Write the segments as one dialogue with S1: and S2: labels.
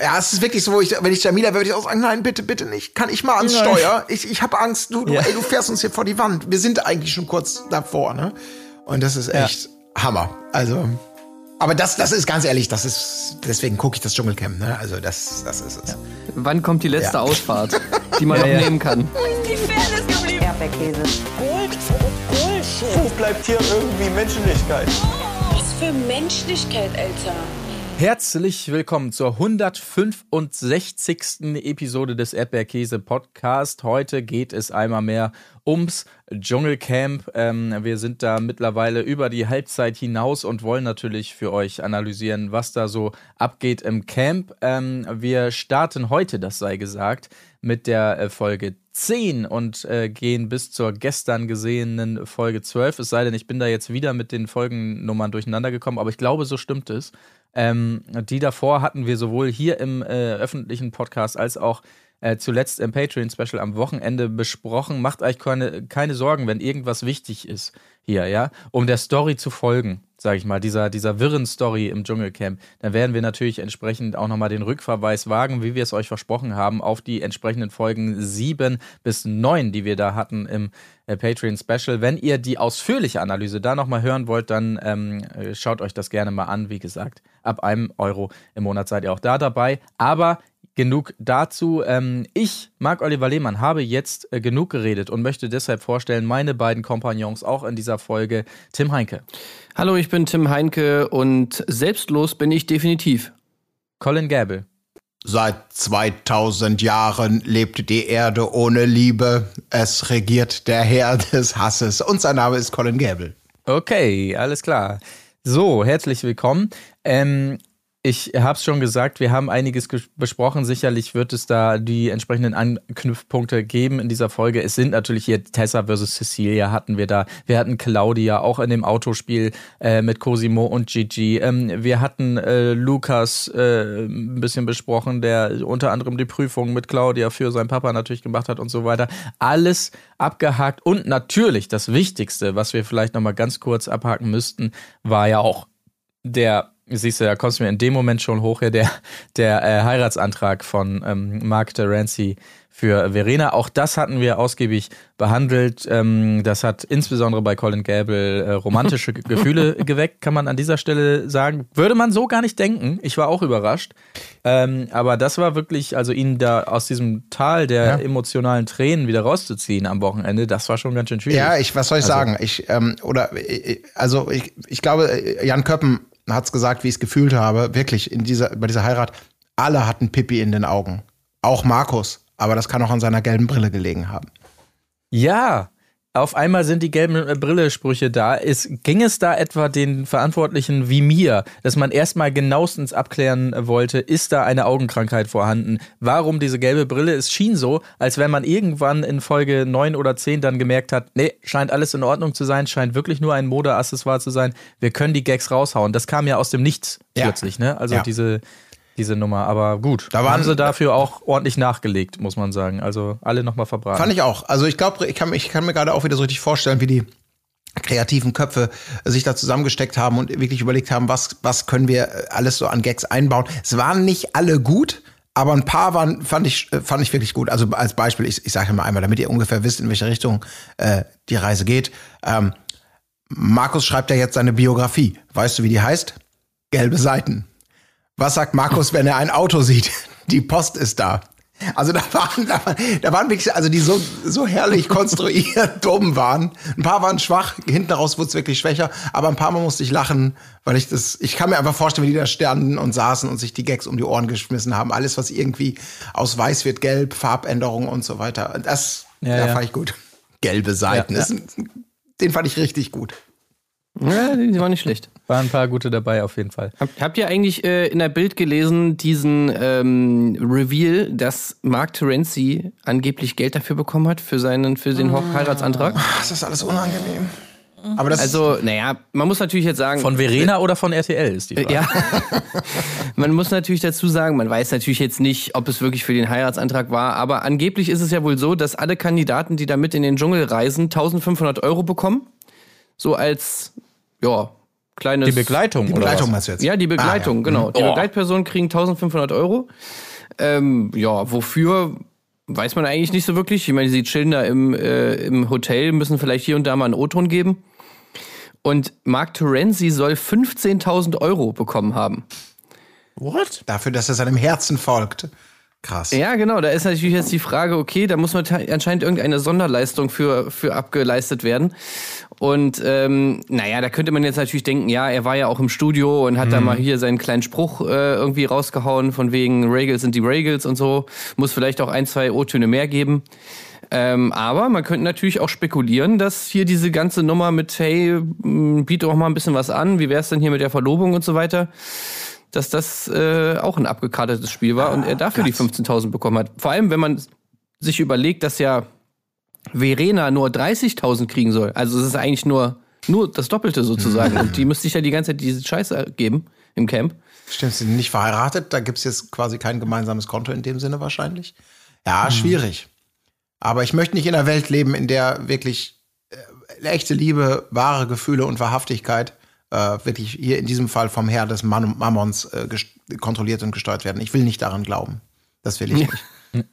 S1: Ja, es ist wirklich so, wo ich, wenn ich Jamila wäre, würde ich auch sagen, nein, bitte, bitte nicht. Kann ich mal ans nein. Steuer? Ich, ich habe Angst, du, du, ja. ey, du fährst uns hier vor die Wand. Wir sind eigentlich schon kurz davor, ne? Und das ist echt ja. Hammer. Also, aber das, das ist ganz ehrlich, das ist, deswegen gucke ich das Dschungelcamp, ne? Also, das, das ist es. Ja.
S2: Wann kommt die letzte ja. Ausfahrt, die man noch nehmen kann? Die Pferde
S3: ist geblieben. Erdbeerkäse. Gold, Bullshit. Wo bleibt hier irgendwie Menschlichkeit?
S4: Was für Menschlichkeit, Alter.
S2: Herzlich willkommen zur 165. Episode des Erdbeerkäse Podcast. Heute geht es einmal mehr ums Dschungelcamp. Ähm, wir sind da mittlerweile über die Halbzeit hinaus und wollen natürlich für euch analysieren, was da so abgeht im Camp. Ähm, wir starten heute, das sei gesagt, mit der äh, Folge 10 und äh, gehen bis zur gestern gesehenen Folge 12. Es sei denn, ich bin da jetzt wieder mit den Folgennummern durcheinander gekommen, aber ich glaube, so stimmt es. Ähm, die davor hatten wir sowohl hier im äh, öffentlichen Podcast als auch äh, zuletzt im Patreon-Special am Wochenende besprochen. Macht euch keine, keine Sorgen, wenn irgendwas wichtig ist hier, ja, um der Story zu folgen, sage ich mal, dieser, dieser wirren Story im Dschungelcamp, dann werden wir natürlich entsprechend auch nochmal den Rückverweis wagen, wie wir es euch versprochen haben, auf die entsprechenden Folgen 7 bis 9, die wir da hatten im äh, Patreon Special. Wenn ihr die ausführliche Analyse da nochmal hören wollt, dann ähm, äh, schaut euch das gerne mal an. Wie gesagt, ab einem Euro im Monat seid ihr auch da dabei. Aber genug dazu. Ähm, ich, Marc Oliver Lehmann, habe jetzt äh, genug geredet und möchte deshalb vorstellen, meine beiden Kompagnons auch in dieser Folge, Tim Heinke.
S5: Hallo, ich bin Tim Heinke und selbstlos bin ich definitiv.
S2: Colin Gable.
S1: Seit 2000 Jahren lebt die Erde ohne Liebe. Es regiert der Herr des Hasses. Und sein Name ist Colin Gable.
S2: Okay, alles klar. So, herzlich willkommen. Ähm, ich habe es schon gesagt, wir haben einiges besprochen. Sicherlich wird es da die entsprechenden Anknüpfpunkte geben in dieser Folge. Es sind natürlich hier Tessa versus Cecilia hatten wir da. Wir hatten Claudia auch in dem Autospiel äh, mit Cosimo und Gigi. Ähm, wir hatten äh, Lukas äh, ein bisschen besprochen, der unter anderem die Prüfung mit Claudia für seinen Papa natürlich gemacht hat und so weiter. Alles abgehakt und natürlich das Wichtigste, was wir vielleicht noch mal ganz kurz abhaken müssten, war ja auch der Siehst du, da kommst du mir in dem Moment schon hoch, ja, der, der äh, Heiratsantrag von ähm, Mark Terenzi für Verena. Auch das hatten wir ausgiebig behandelt. Ähm, das hat insbesondere bei Colin Gable äh, romantische Gefühle geweckt, kann man an dieser Stelle sagen. Würde man so gar nicht denken. Ich war auch überrascht. Ähm, aber das war wirklich, also ihn da aus diesem Tal der ja. emotionalen Tränen wieder rauszuziehen am Wochenende, das war schon ganz schön schwierig.
S1: Ja, ich, was soll ich also, sagen? Ich, ähm, oder, äh, also ich, ich glaube, Jan Köppen hat es gesagt, wie ich es gefühlt habe. Wirklich, in dieser, bei dieser Heirat, alle hatten Pippi in den Augen. Auch Markus. Aber das kann auch an seiner gelben Brille gelegen haben.
S2: Ja, auf einmal sind die gelben äh, Brille-Sprüche da. Ist, ging es da etwa den Verantwortlichen wie mir, dass man erstmal genauestens abklären wollte, ist da eine Augenkrankheit vorhanden? Warum diese gelbe Brille? Es schien so, als wenn man irgendwann in Folge 9 oder 10 dann gemerkt hat, nee, scheint alles in Ordnung zu sein, scheint wirklich nur ein Modeaccessoire zu sein. Wir können die Gags raushauen. Das kam ja aus dem Nichts ja. plötzlich, ne? Also ja. diese diese Nummer. Aber gut, da waren, haben sie dafür auch ordentlich nachgelegt, muss man sagen. Also alle nochmal verbraten.
S1: Fand ich auch. Also ich glaube, ich kann, ich kann mir gerade auch wieder so richtig vorstellen, wie die kreativen Köpfe sich da zusammengesteckt haben und wirklich überlegt haben, was, was können wir alles so an Gags einbauen. Es waren nicht alle gut, aber ein paar waren, fand ich, fand ich wirklich gut. Also als Beispiel, ich, ich sage mal einmal, damit ihr ungefähr wisst, in welche Richtung äh, die Reise geht. Ähm, Markus schreibt ja jetzt seine Biografie. Weißt du, wie die heißt? Gelbe Seiten. Was sagt Markus, wenn er ein Auto sieht? Die Post ist da. Also da waren, da waren, da waren wirklich, also die so, so herrlich konstruiert dumm waren. Ein paar waren schwach, hinten raus wurde es wirklich schwächer, aber ein paar Mal musste ich lachen, weil ich das, ich kann mir einfach vorstellen, wie die da standen und saßen und sich die Gags um die Ohren geschmissen haben. Alles, was irgendwie aus weiß wird gelb, Farbänderungen und so weiter. Das, ja, ja. fand ich gut. Gelbe Seiten, ja. Ist, den fand ich richtig gut.
S5: Ja, die waren nicht schlecht.
S2: Waren ein paar gute dabei auf jeden Fall.
S5: Habt, habt ihr eigentlich äh, in der Bild gelesen, diesen ähm, Reveal, dass Mark Terenzi angeblich Geld dafür bekommen hat, für seinen, für den oh. Heiratsantrag?
S1: Das ist alles unangenehm.
S5: Aber das also, naja, man muss natürlich jetzt sagen.
S2: Von Verena oder von RTL ist die Frage. Ja.
S5: man muss natürlich dazu sagen, man weiß natürlich jetzt nicht, ob es wirklich für den Heiratsantrag war, aber angeblich ist es ja wohl so, dass alle Kandidaten, die da mit in den Dschungel reisen, 1500 Euro bekommen. So als, ja, kleines.
S2: Die Begleitung,
S1: Die
S2: oder
S1: Begleitung
S2: was?
S1: meinst du jetzt?
S5: Ja, die Begleitung,
S1: Ah, ja.
S5: genau. Die
S2: Oh.
S5: Begleitpersonen kriegen 1500 Euro. Ähm, ja, wofür weiß man eigentlich nicht so wirklich. Ich meine, sie chillen da im, äh, im Hotel, müssen vielleicht hier und da mal einen O-Ton geben. Und Mark Terenzi soll 15.000 Euro bekommen haben.
S2: What?
S1: Dafür, dass er seinem Herzen folgt. Krass.
S5: Ja, genau. Da ist natürlich jetzt die Frage, okay, da muss man anscheinend irgendeine Sonderleistung für, für abgeleistet werden. Und ähm, naja, da könnte man jetzt natürlich denken, ja, er war ja auch im Studio und hat da mal hier seinen kleinen Spruch äh, irgendwie rausgehauen, von wegen Regals sind die Regals und so. Muss vielleicht auch ein, zwei O-Töne mehr geben. Ähm, aber man könnte natürlich auch spekulieren, dass hier diese ganze Nummer mit, hey, biete doch mal ein bisschen was an, wie wär's denn hier mit der Verlobung und so weiter, dass das äh, auch ein abgekartetes Spiel war und er dafür die 15.000 bekommen hat. Vor allem, wenn man sich überlegt, dass ja Verena nur 30.000 kriegen soll. Also es ist eigentlich nur, nur das Doppelte sozusagen. und die müsste sich ja die ganze Zeit diese Scheiße geben im Camp.
S1: Stimmt, sie sind nicht verheiratet. Da gibt es jetzt quasi kein gemeinsames Konto in dem Sinne wahrscheinlich. Ja, schwierig. Aber ich möchte nicht in einer Welt leben, in der wirklich äh, echte Liebe, wahre Gefühle und Wahrhaftigkeit äh, wirklich hier in diesem Fall vom Herr des Man Mammons äh, kontrolliert und gesteuert werden. Ich will nicht daran glauben. Das will ich nicht.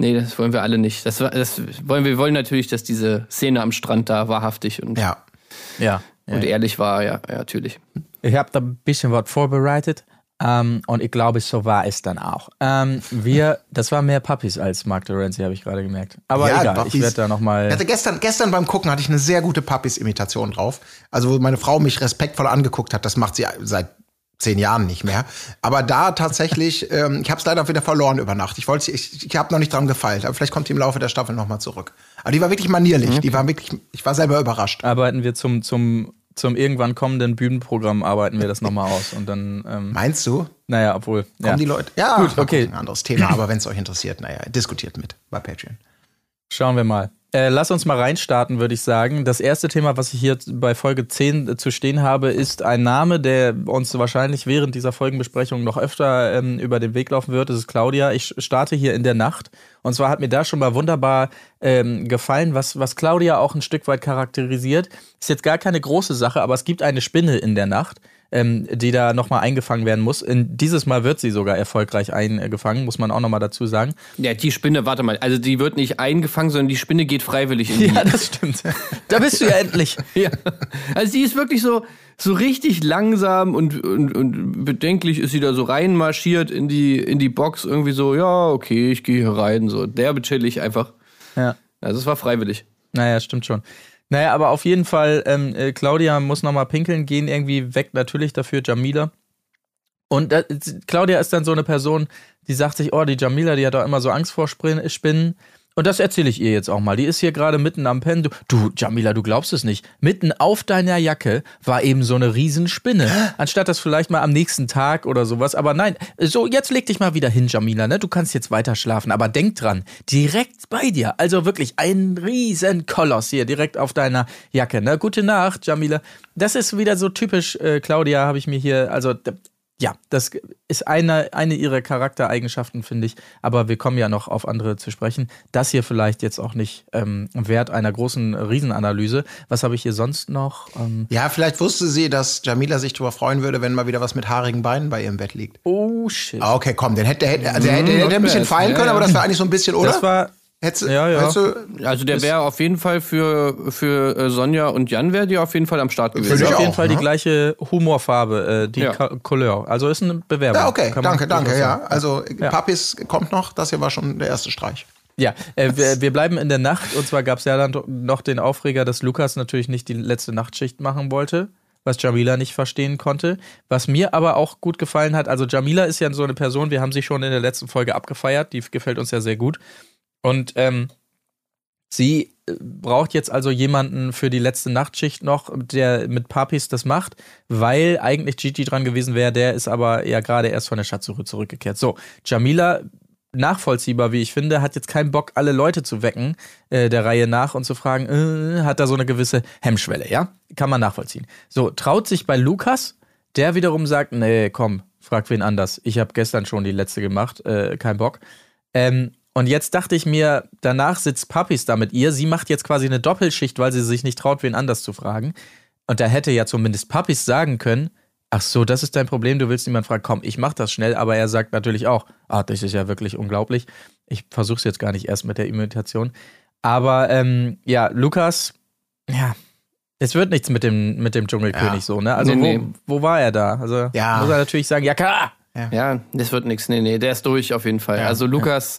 S5: Nee, das wollen wir alle nicht. Das, das wollen wir wollen natürlich, dass diese Szene am Strand da wahrhaftig und,
S1: Ja.
S2: Ja.
S5: und ehrlich war, ja, ja, natürlich.
S2: Ich habe da ein bisschen was vorbereitet. Ähm, und ich glaube, so war es dann auch. Ähm, wir, das war mehr Puppies als Mark Terenzi, habe ich gerade gemerkt. Aber
S1: Ja,
S2: egal,
S1: Puppies.
S2: ich werde da nochmal.
S1: hatte gestern, gestern beim Gucken hatte ich eine sehr gute Puppies-Imitation drauf. Also, wo meine Frau mich respektvoll angeguckt hat. Das macht sie seit zehn Jahren nicht mehr. Aber da tatsächlich, ähm, ich habe es leider wieder verloren über Nacht. Ich wollte, ich, ich habe noch nicht dran gefeilt, aber vielleicht kommt die im Laufe der Staffel noch mal zurück. Aber die war wirklich manierlich. Die war wirklich, ich war selber überrascht.
S2: Arbeiten wir zum, zum, zum irgendwann kommenden Bühnenprogramm, arbeiten wir das nochmal aus. Und dann, ähm,
S1: Meinst du?
S2: naja, obwohl.
S1: Kommen
S2: Ja.
S1: die Leute? Ja,
S2: Gut, okay.
S1: Ein anderes Thema, aber wenn es euch interessiert, naja, diskutiert mit bei Patreon.
S2: Schauen wir mal. Äh, lass uns mal reinstarten, würde ich sagen. Das erste Thema, was ich hier bei Folge 10 zu stehen habe, ist ein Name, der uns wahrscheinlich während dieser Folgenbesprechung noch öfter ähm, über den Weg laufen wird. Das ist Claudia. Ich starte hier in der Nacht. Und zwar hat mir da schon mal wunderbar ähm, gefallen, was, was Claudia auch ein Stück weit charakterisiert. Ist jetzt gar keine große Sache, aber es gibt eine Spinne in der Nacht. Ähm, die da nochmal eingefangen werden muss. In, dieses Mal wird sie sogar erfolgreich eingefangen, muss man auch nochmal dazu sagen.
S5: Ja, die Spinne, warte mal, also die wird nicht eingefangen, sondern die Spinne geht freiwillig in die.
S2: Ja, das stimmt. Da bist du ja endlich.
S5: Ja. Also die ist wirklich so, so richtig langsam und, und, und bedenklich ist sie da so reinmarschiert in die, in die Box, irgendwie so, ja, okay, ich gehe hier rein, so derbe chillig einfach.
S2: Ja.
S5: Also es war freiwillig.
S2: Naja, stimmt schon. Naja, aber auf jeden Fall, ähm, äh, Claudia muss nochmal pinkeln gehen, irgendwie weg natürlich dafür Jamila. Und äh, Claudia ist dann so eine Person, die sagt sich, oh, die Jamila, die hat doch immer so Angst vor Spinnen. Und das erzähle ich ihr jetzt auch mal. Die ist hier gerade mitten am Pennen. Du, du, Jamila, du glaubst es nicht. Mitten auf deiner Jacke war eben so eine Riesenspinne. Anstatt das vielleicht mal am nächsten Tag oder sowas. Aber nein, so, jetzt leg dich mal wieder hin, Jamila, ne? Du kannst jetzt weiter schlafen. Aber denk dran, direkt bei dir. Also wirklich ein Riesenkoloss hier direkt auf deiner Jacke, ne? Gute Nacht, Jamila. Das ist wieder so typisch, äh, Claudia, habe ich mir hier, also ja, das ist eine, eine ihrer Charaktereigenschaften, finde ich. Aber wir kommen ja noch auf andere zu sprechen. Das hier vielleicht jetzt auch nicht ähm, wert einer großen Riesenanalyse. Was habe ich hier sonst noch? Ähm,
S1: Ja, vielleicht wusste sie, dass Jamila sich darüber freuen würde, wenn mal wieder was mit haarigen Beinen bei ihrem Bett liegt.
S2: oh, shit.
S1: Ah, Okay, komm, den hätte, hätte, also der hätte, der hätte ein bisschen
S5: Ja,
S1: können,
S5: ja.
S1: aber das war eigentlich so ein bisschen, oder?
S2: Das war,
S1: Hättest,
S2: Ja, ja.
S1: hättest du,
S5: Also der wäre auf jeden Fall für, für äh, Sonja und Jan wäre die auf jeden Fall am Start
S1: Für
S2: ist
S5: gewesen.
S1: dich
S2: auf jeden
S1: auch,
S2: Fall die
S1: ne?
S2: gleiche Humorfarbe, äh, die
S5: Ja.
S2: Couleur. Also ist eine Bewerbung.
S1: ja, okay,
S2: Kann
S1: danke, danke, ja. Also
S2: Ja.
S1: Papis kommt noch, das hier war schon der erste Streich.
S2: Ja, äh, wir, wir bleiben in der Nacht und zwar gab es ja dann noch den Aufreger, dass Lukas natürlich nicht die letzte Nachtschicht machen wollte, was Jamila nicht verstehen konnte. Was mir aber auch gut gefallen hat, also Jamila ist ja so eine Person, wir haben sie schon in der letzten Folge abgefeiert, die gefällt uns ja sehr gut. Und ähm, sie äh, braucht jetzt also jemanden für die letzte Nachtschicht noch, der mit Papis das macht, weil eigentlich Gigi dran gewesen wäre, der ist aber ja gerade erst von der Schatzsuche zurückgekehrt. So, Jamila nachvollziehbar, wie ich finde, hat jetzt keinen Bock, alle Leute zu wecken, äh, der Reihe nach und zu fragen, äh, hat da so eine gewisse Hemmschwelle, ja? Kann man nachvollziehen. So, traut sich bei Lukas, der wiederum sagt, nee, komm, frag wen anders. Ich habe gestern schon die letzte gemacht, äh, kein Bock. Ähm, und jetzt dachte ich mir, danach sitzt Papis da mit ihr. Sie macht jetzt quasi eine Doppelschicht, weil sie sich nicht traut, wen anders zu fragen. Und da hätte ja zumindest Papis sagen können, ach so, das ist dein Problem, du willst niemand fragen, komm, ich mach das schnell, aber er sagt natürlich auch, ah, das ist ja wirklich unglaublich. Ich versuch's jetzt gar nicht erst mit der Imitation. Aber ähm, ja, Lukas, ja, es wird nichts mit dem, mit dem Dschungelkönig
S1: Ja.
S2: so, ne? Also
S5: Nee,
S2: wo,
S5: nee.
S2: wo war er da? Also
S1: Ja.
S2: muss er natürlich sagen, ja klar.
S5: Ja, das wird nichts. Nee, nee, der ist durch auf jeden Fall.
S1: Ja,
S5: also Lukas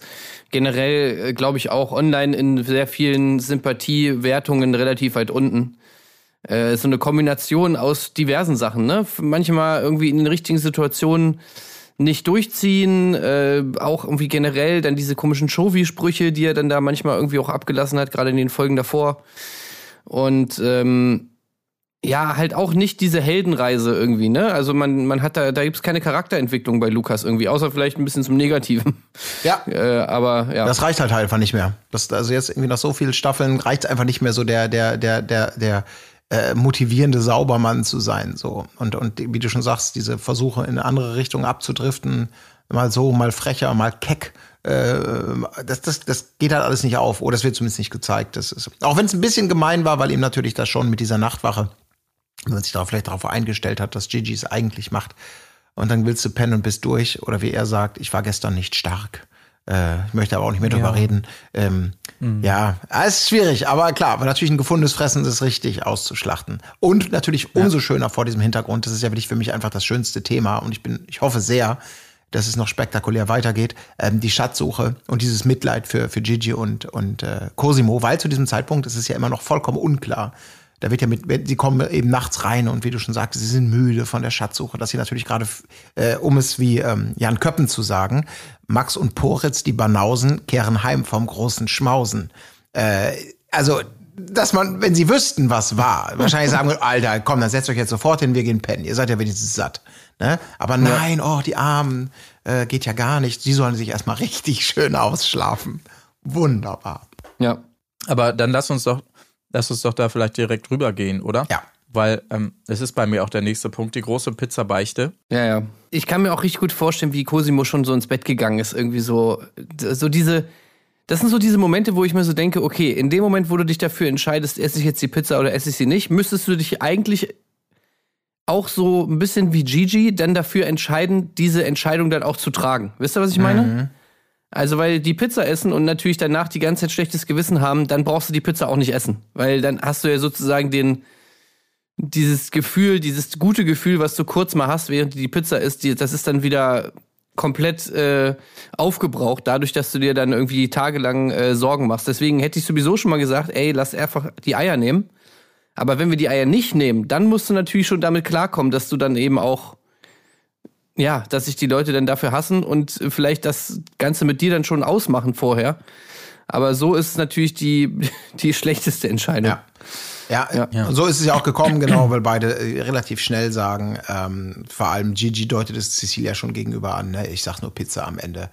S5: generell, glaube ich, auch online in sehr vielen Sympathiewertungen relativ weit unten. Äh, so eine Kombination aus diversen Sachen, ne? Manchmal irgendwie in den richtigen Situationen nicht durchziehen, äh, auch irgendwie generell dann diese komischen Shovi-Sprüche, die er dann da manchmal irgendwie auch abgelassen hat, gerade in den Folgen davor. Und ähm, ja, halt auch nicht diese Heldenreise irgendwie, ne? Also man, man hat da, da gibt's keine Charakterentwicklung bei Lukas irgendwie, außer vielleicht ein bisschen zum Negativen.
S1: Ja.
S5: Äh, aber ja.
S1: Das reicht halt einfach nicht mehr. Das, also jetzt irgendwie nach so vielen Staffeln reicht es einfach nicht mehr so der, der, der, der, der äh, motivierende Saubermann zu sein. So. Und, und wie du schon sagst, diese Versuche in eine andere Richtung abzudriften, mal so, mal frecher, mal keck, äh, das, das, das geht halt alles nicht auf. Oder das wird zumindest nicht gezeigt. Das ist, auch wenn es ein bisschen gemein war, weil ihm natürlich das schon mit dieser Nachtwache, wenn man sich darauf vielleicht darauf eingestellt hat, dass Gigi es eigentlich macht. Und dann willst du pennen und bist durch. Oder wie er sagt, ich war gestern nicht stark. Äh, ich möchte aber auch nicht mehr drüber reden. Ähm, Ja, es ist schwierig, aber klar, aber natürlich ein gefundenes Fressen ist richtig auszuschlachten. Und natürlich umso schöner vor diesem Hintergrund. Das ist ja wirklich für mich einfach das schönste Thema. Und ich bin, ich hoffe sehr, dass es noch spektakulär weitergeht. Ähm, die Schatzsuche und dieses Mitleid für, für Gigi und, und äh, Cosimo, weil zu diesem Zeitpunkt ist es ja immer noch vollkommen unklar. Da wird ja mit, sie kommen eben nachts rein und wie du schon sagtest, sie sind müde von der Schatzsuche, dass sie natürlich gerade, äh, um es wie ähm, Jan Köppen zu sagen, Max und Poritz, die Banausen, kehren heim vom großen Schmausen. Äh, also, dass man, wenn sie wüssten, was war, wahrscheinlich sagen würden, Alter, komm, dann setzt euch jetzt sofort hin, wir gehen pennen. Ihr seid ja wenigstens satt. Ne? Aber nein, oh, die Armen, äh, geht ja gar nicht. Sie sollen sich erstmal richtig schön ausschlafen. Wunderbar.
S5: ja.
S2: Aber dann lass uns doch, lass uns doch da vielleicht direkt rübergehen, oder?
S1: Ja.
S2: Weil ähm, es ist bei mir auch der nächste Punkt, die große Pizzabeichte.
S5: Ja, ja. Ich kann mir auch richtig gut vorstellen, wie Cosimo schon so ins Bett gegangen ist. Irgendwie so, so diese, das sind so diese Momente, wo ich mir so denke, okay, in dem Moment, wo du dich dafür entscheidest, esse ich jetzt die Pizza oder esse ich sie nicht, müsstest du dich eigentlich auch so ein bisschen wie Gigi dann dafür entscheiden, diese Entscheidung dann auch zu tragen. Wisst ihr, was ich meine? Also, weil die Pizza essen und natürlich danach die ganze Zeit schlechtes Gewissen haben, dann brauchst du die Pizza auch nicht essen. Weil dann hast du ja sozusagen den, dieses Gefühl, dieses gute Gefühl, was du kurz mal hast, während die Pizza isst, die, das ist dann wieder komplett äh, aufgebraucht, dadurch, dass du dir dann irgendwie tagelang äh, Sorgen machst. Deswegen hätte ich sowieso schon mal gesagt, ey, lass einfach die Eier nehmen. Aber wenn wir die Eier nicht nehmen, dann musst du natürlich schon damit klarkommen, dass du dann eben auch, ja, dass sich die Leute dann dafür hassen und vielleicht das Ganze mit dir dann schon ausmachen vorher. Aber so ist natürlich die, die schlechteste Entscheidung.
S1: Ja. Ja, und so ist es ja auch gekommen, genau, weil beide äh, relativ schnell sagen, ähm, vor allem Gigi deutet es Cecilia schon gegenüber an, ne? ich sag nur Pizza am Ende.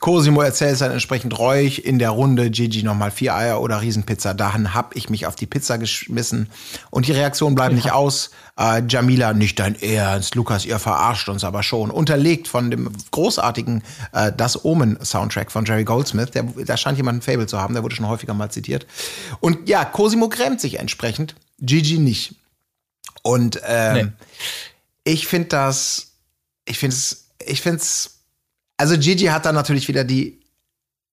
S1: Cosimo erzählt es dann entsprechend reuig in der Runde, Gigi nochmal vier Eier oder Riesenpizza. Dahin hab ich mich auf die Pizza geschmissen. Und die Reaktionen bleiben nicht aus. Äh, Jamila, nicht dein Ernst. Lukas, ihr verarscht uns aber schon. Unterlegt von dem großartigen äh, Das Omen-Soundtrack von Jerry Goldsmith. Der, da scheint jemand ein Fable zu haben, der wurde schon häufiger mal zitiert. Und ja, Cosimo grämt sich entsprechend, Gigi nicht. Und ähm,
S2: Nee.
S1: ich finde das, ich finde es, ich finde es, also Gigi hat da natürlich wieder die,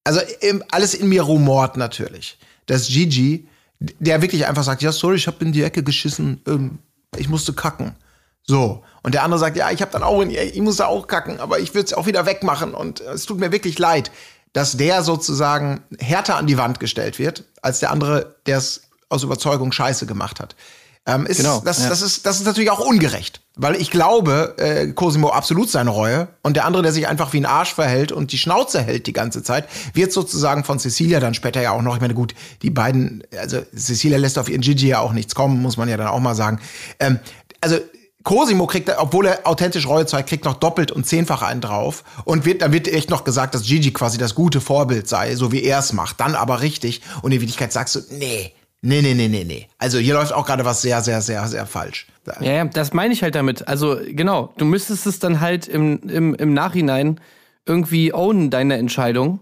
S1: also im, alles in mir rumort natürlich, dass Gigi, der wirklich einfach sagt, ja sorry, ich habe in die Ecke geschissen, ähm, ich musste kacken. So. Und der andere sagt, ja, ich habe dann auch in ich musste auch kacken, aber ich würde es auch wieder wegmachen und es tut mir wirklich leid, dass der sozusagen härter an die Wand gestellt wird, als der andere, der es aus Überzeugung scheiße gemacht hat. Ähm, ist,
S5: Genau,
S1: das,
S5: ja.
S1: das, ist, das ist natürlich auch ungerecht, weil ich glaube, äh, Cosimo absolut seine Reue und der andere, der sich einfach wie ein Arsch verhält und die Schnauze hält die ganze Zeit, wird sozusagen von Cecilia dann später ja auch noch, ich meine, gut, die beiden, also Cecilia lässt auf ihren Gigi ja auch nichts kommen, muss man ja dann auch mal sagen. Ähm, also Cosimo kriegt, obwohl er authentisch Reue zeigt, kriegt noch doppelt und zehnfach einen drauf. Und wird, dann wird echt noch gesagt, dass Gigi quasi das gute Vorbild sei, so wie er es macht. Dann aber richtig. Und in Wirklichkeit sagst du, nee, nee, nee, nee, nee, nee. Also hier läuft auch gerade was sehr, sehr, sehr, sehr falsch.
S5: Ja, ja, das meine ich halt damit. Also genau, du müsstest es dann halt im, im, im Nachhinein irgendwie ownen, deine Entscheidung.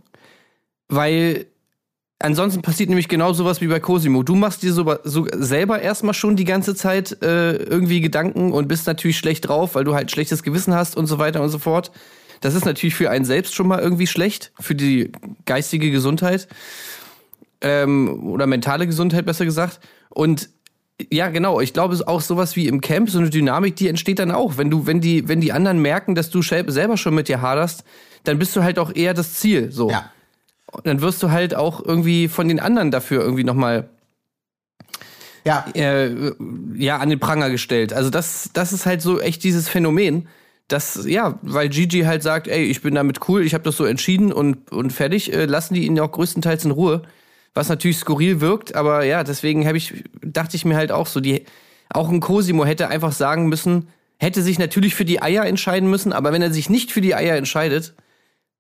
S5: Weil, ansonsten passiert nämlich genau sowas wie bei Cosimo. Du machst dir so, so selber erstmal schon die ganze Zeit äh, irgendwie Gedanken und bist natürlich schlecht drauf, weil du halt schlechtes Gewissen hast und so weiter und so fort. Das ist natürlich für einen selbst schon mal irgendwie schlecht, für die geistige Gesundheit ähm, oder mentale Gesundheit besser gesagt. Und ja, genau. Ich glaube, es ist auch sowas wie im Camp, so eine Dynamik, die entsteht dann auch. Wenn du, wenn die, wenn die anderen merken, dass du selber schon mit dir haderst, dann bist du halt auch eher das Ziel. So.
S1: Ja.
S5: Und dann wirst du halt auch irgendwie von den anderen dafür irgendwie nochmal
S1: Ja,
S5: äh, ja, an den Pranger gestellt. Also das, das ist halt so echt dieses Phänomen, dass, ja, weil Gigi halt sagt, ey, ich bin damit cool, ich habe das so entschieden und, und fertig, äh, lassen die ihn auch größtenteils in Ruhe. Was natürlich skurril wirkt, aber ja, deswegen habe ich, dachte ich mir halt auch so, die, auch ein Cosimo hätte einfach sagen müssen, hätte sich natürlich für die Eier entscheiden müssen, aber wenn er sich nicht für die Eier entscheidet,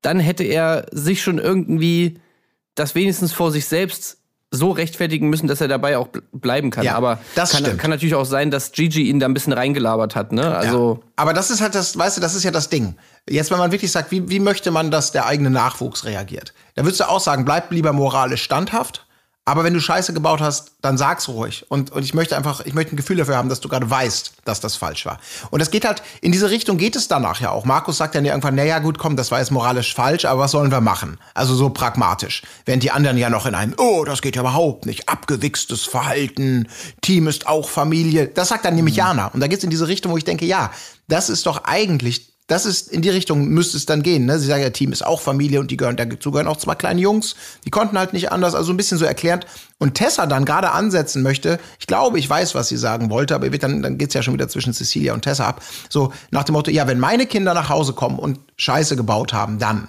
S5: dann hätte er sich schon irgendwie das wenigstens vor sich selbst so rechtfertigen müssen, dass er dabei auch bleiben kann.
S1: Ja,
S5: aber
S1: das
S5: kann, kann natürlich auch sein, dass Gigi ihn da ein bisschen reingelabert hat. Ne? Also
S1: ja. Aber das ist halt das, weißt du, das ist ja das Ding. Jetzt, wenn man wirklich sagt, wie, wie möchte man, dass der eigene Nachwuchs reagiert? Da würdest du auch sagen, bleib lieber moralisch standhaft. Aber wenn du Scheiße gebaut hast, dann sag's ruhig. Und, und ich möchte einfach, ich möchte ein Gefühl dafür haben, dass du gerade weißt, dass das falsch war. Und das geht halt, in diese Richtung geht es danach ja auch. Markus sagt dann ja irgendwann, naja, gut, komm, das war jetzt moralisch falsch, aber was sollen wir machen? Also so pragmatisch. Während die anderen ja noch in einem, oh, das geht ja überhaupt nicht, abgewichstes Verhalten, Team ist auch Familie. Das sagt dann nämlich Jana. Und da geht's in diese Richtung, wo ich denke, ja, das ist doch eigentlich das ist in die Richtung müsste es dann gehen. Ne? Sie sagen ja, Team ist auch Familie und die gehören dazu gehören auch zwei kleine Jungs. Die konnten halt nicht anders, also ein bisschen so erklärt. Und Tessa dann gerade ansetzen möchte. Ich glaube, ich weiß, was sie sagen wollte, aber dann dann geht's ja schon wieder zwischen Cecilia und Tessa ab. So nach dem Motto, ja, wenn meine Kinder nach Hause kommen und Scheiße gebaut haben, dann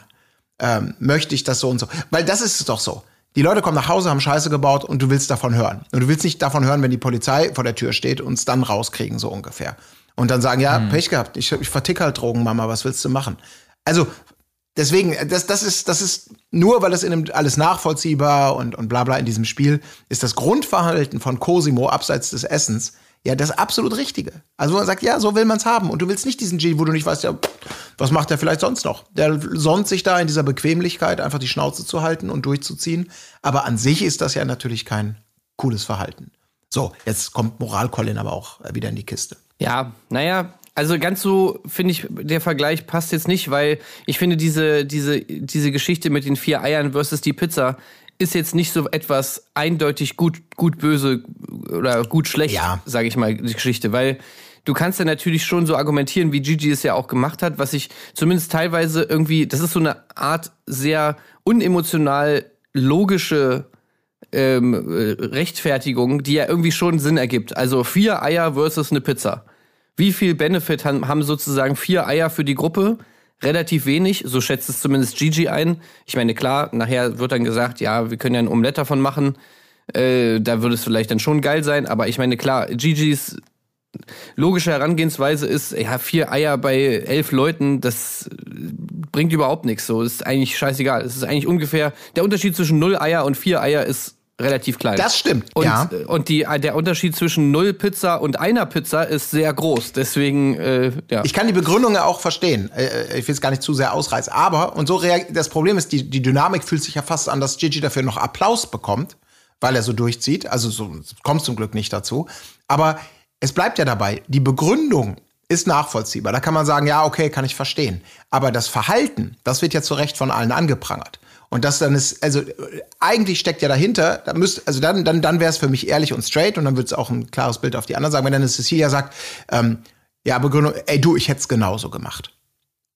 S1: ähm, möchte ich das so und so, weil das ist es doch so. Die Leute kommen nach Hause, haben Scheiße gebaut und du willst davon hören. Und du willst nicht davon hören, wenn die Polizei vor der Tür steht und es dann rauskriegen, so ungefähr. Und dann sagen, ja, Pech gehabt, ich, ich vertick halt Drogen, Mama, was willst du machen? Also, deswegen, das, das, ist, das ist nur, weil das in einem, alles nachvollziehbar und, und bla bla in diesem Spiel ist das Grundverhalten von Cosimo abseits des Essens ja das absolut Richtige. Also man sagt, ja, so will man es haben. Und du willst nicht diesen G, wo du nicht weißt, ja, was macht der vielleicht sonst noch? Der sonnt sich da in dieser Bequemlichkeit, einfach die Schnauze zu halten und durchzuziehen. Aber an sich ist das ja natürlich kein cooles Verhalten. So, jetzt kommt Moral Colin aber auch wieder in die Kiste.
S5: Ja, naja, also ganz so finde ich, der Vergleich passt jetzt nicht, weil ich finde, diese, diese, diese Geschichte mit den vier Eiern versus die Pizza ist jetzt nicht so etwas eindeutig gut, gut böse oder gut schlecht,
S1: Ja.
S5: sage ich mal, die Geschichte, weil du kannst ja natürlich schon so argumentieren, wie Gigi es ja auch gemacht hat, was ich zumindest teilweise irgendwie, das ist so eine Art sehr unemotional logische ähm, äh, Rechtfertigung, die ja irgendwie schon Sinn ergibt. Also vier Eier versus eine Pizza. Wie viel Benefit haben, haben sozusagen vier Eier für die Gruppe? Relativ wenig, so schätzt es zumindest Gigi ein. Ich meine, klar, nachher wird dann gesagt, ja, wir können ja ein Omelett davon machen. Äh, da würde es vielleicht dann schon geil sein, aber ich meine, klar, Gigis logische Herangehensweise ist, ja, vier Eier bei elf Leuten, das bringt überhaupt nichts. So, ist eigentlich scheißegal. Es ist eigentlich ungefähr, der Unterschied zwischen null Eier und vier Eier ist relativ klein.
S1: Das stimmt,
S5: Und,
S1: ja.
S5: und die, der Unterschied zwischen null Pizza und einer Pizza ist sehr groß. Deswegen, äh, ja.
S1: Ich kann die Begründung ja auch verstehen. Äh, Ich will es gar nicht zu sehr ausreißen. Aber, und so das Problem ist, die, die Dynamik fühlt sich ja fast an, dass Gigi dafür noch Applaus bekommt, weil er so durchzieht. Also so kommt zum Glück nicht dazu. Aber es bleibt ja dabei, die Begründung ist nachvollziehbar. Da kann man sagen, ja, okay, kann ich verstehen. Aber das Verhalten, das wird ja zu Recht von allen angeprangert. Und das dann ist, also eigentlich steckt ja dahinter, da müsst, also dann, dann, dann wäre es für mich ehrlich und straight und dann wird es auch ein klares Bild auf die anderen sagen. Wenn dann Cecilia sagt, ähm, ja, Begründung, ey du, ich hätte es genauso gemacht.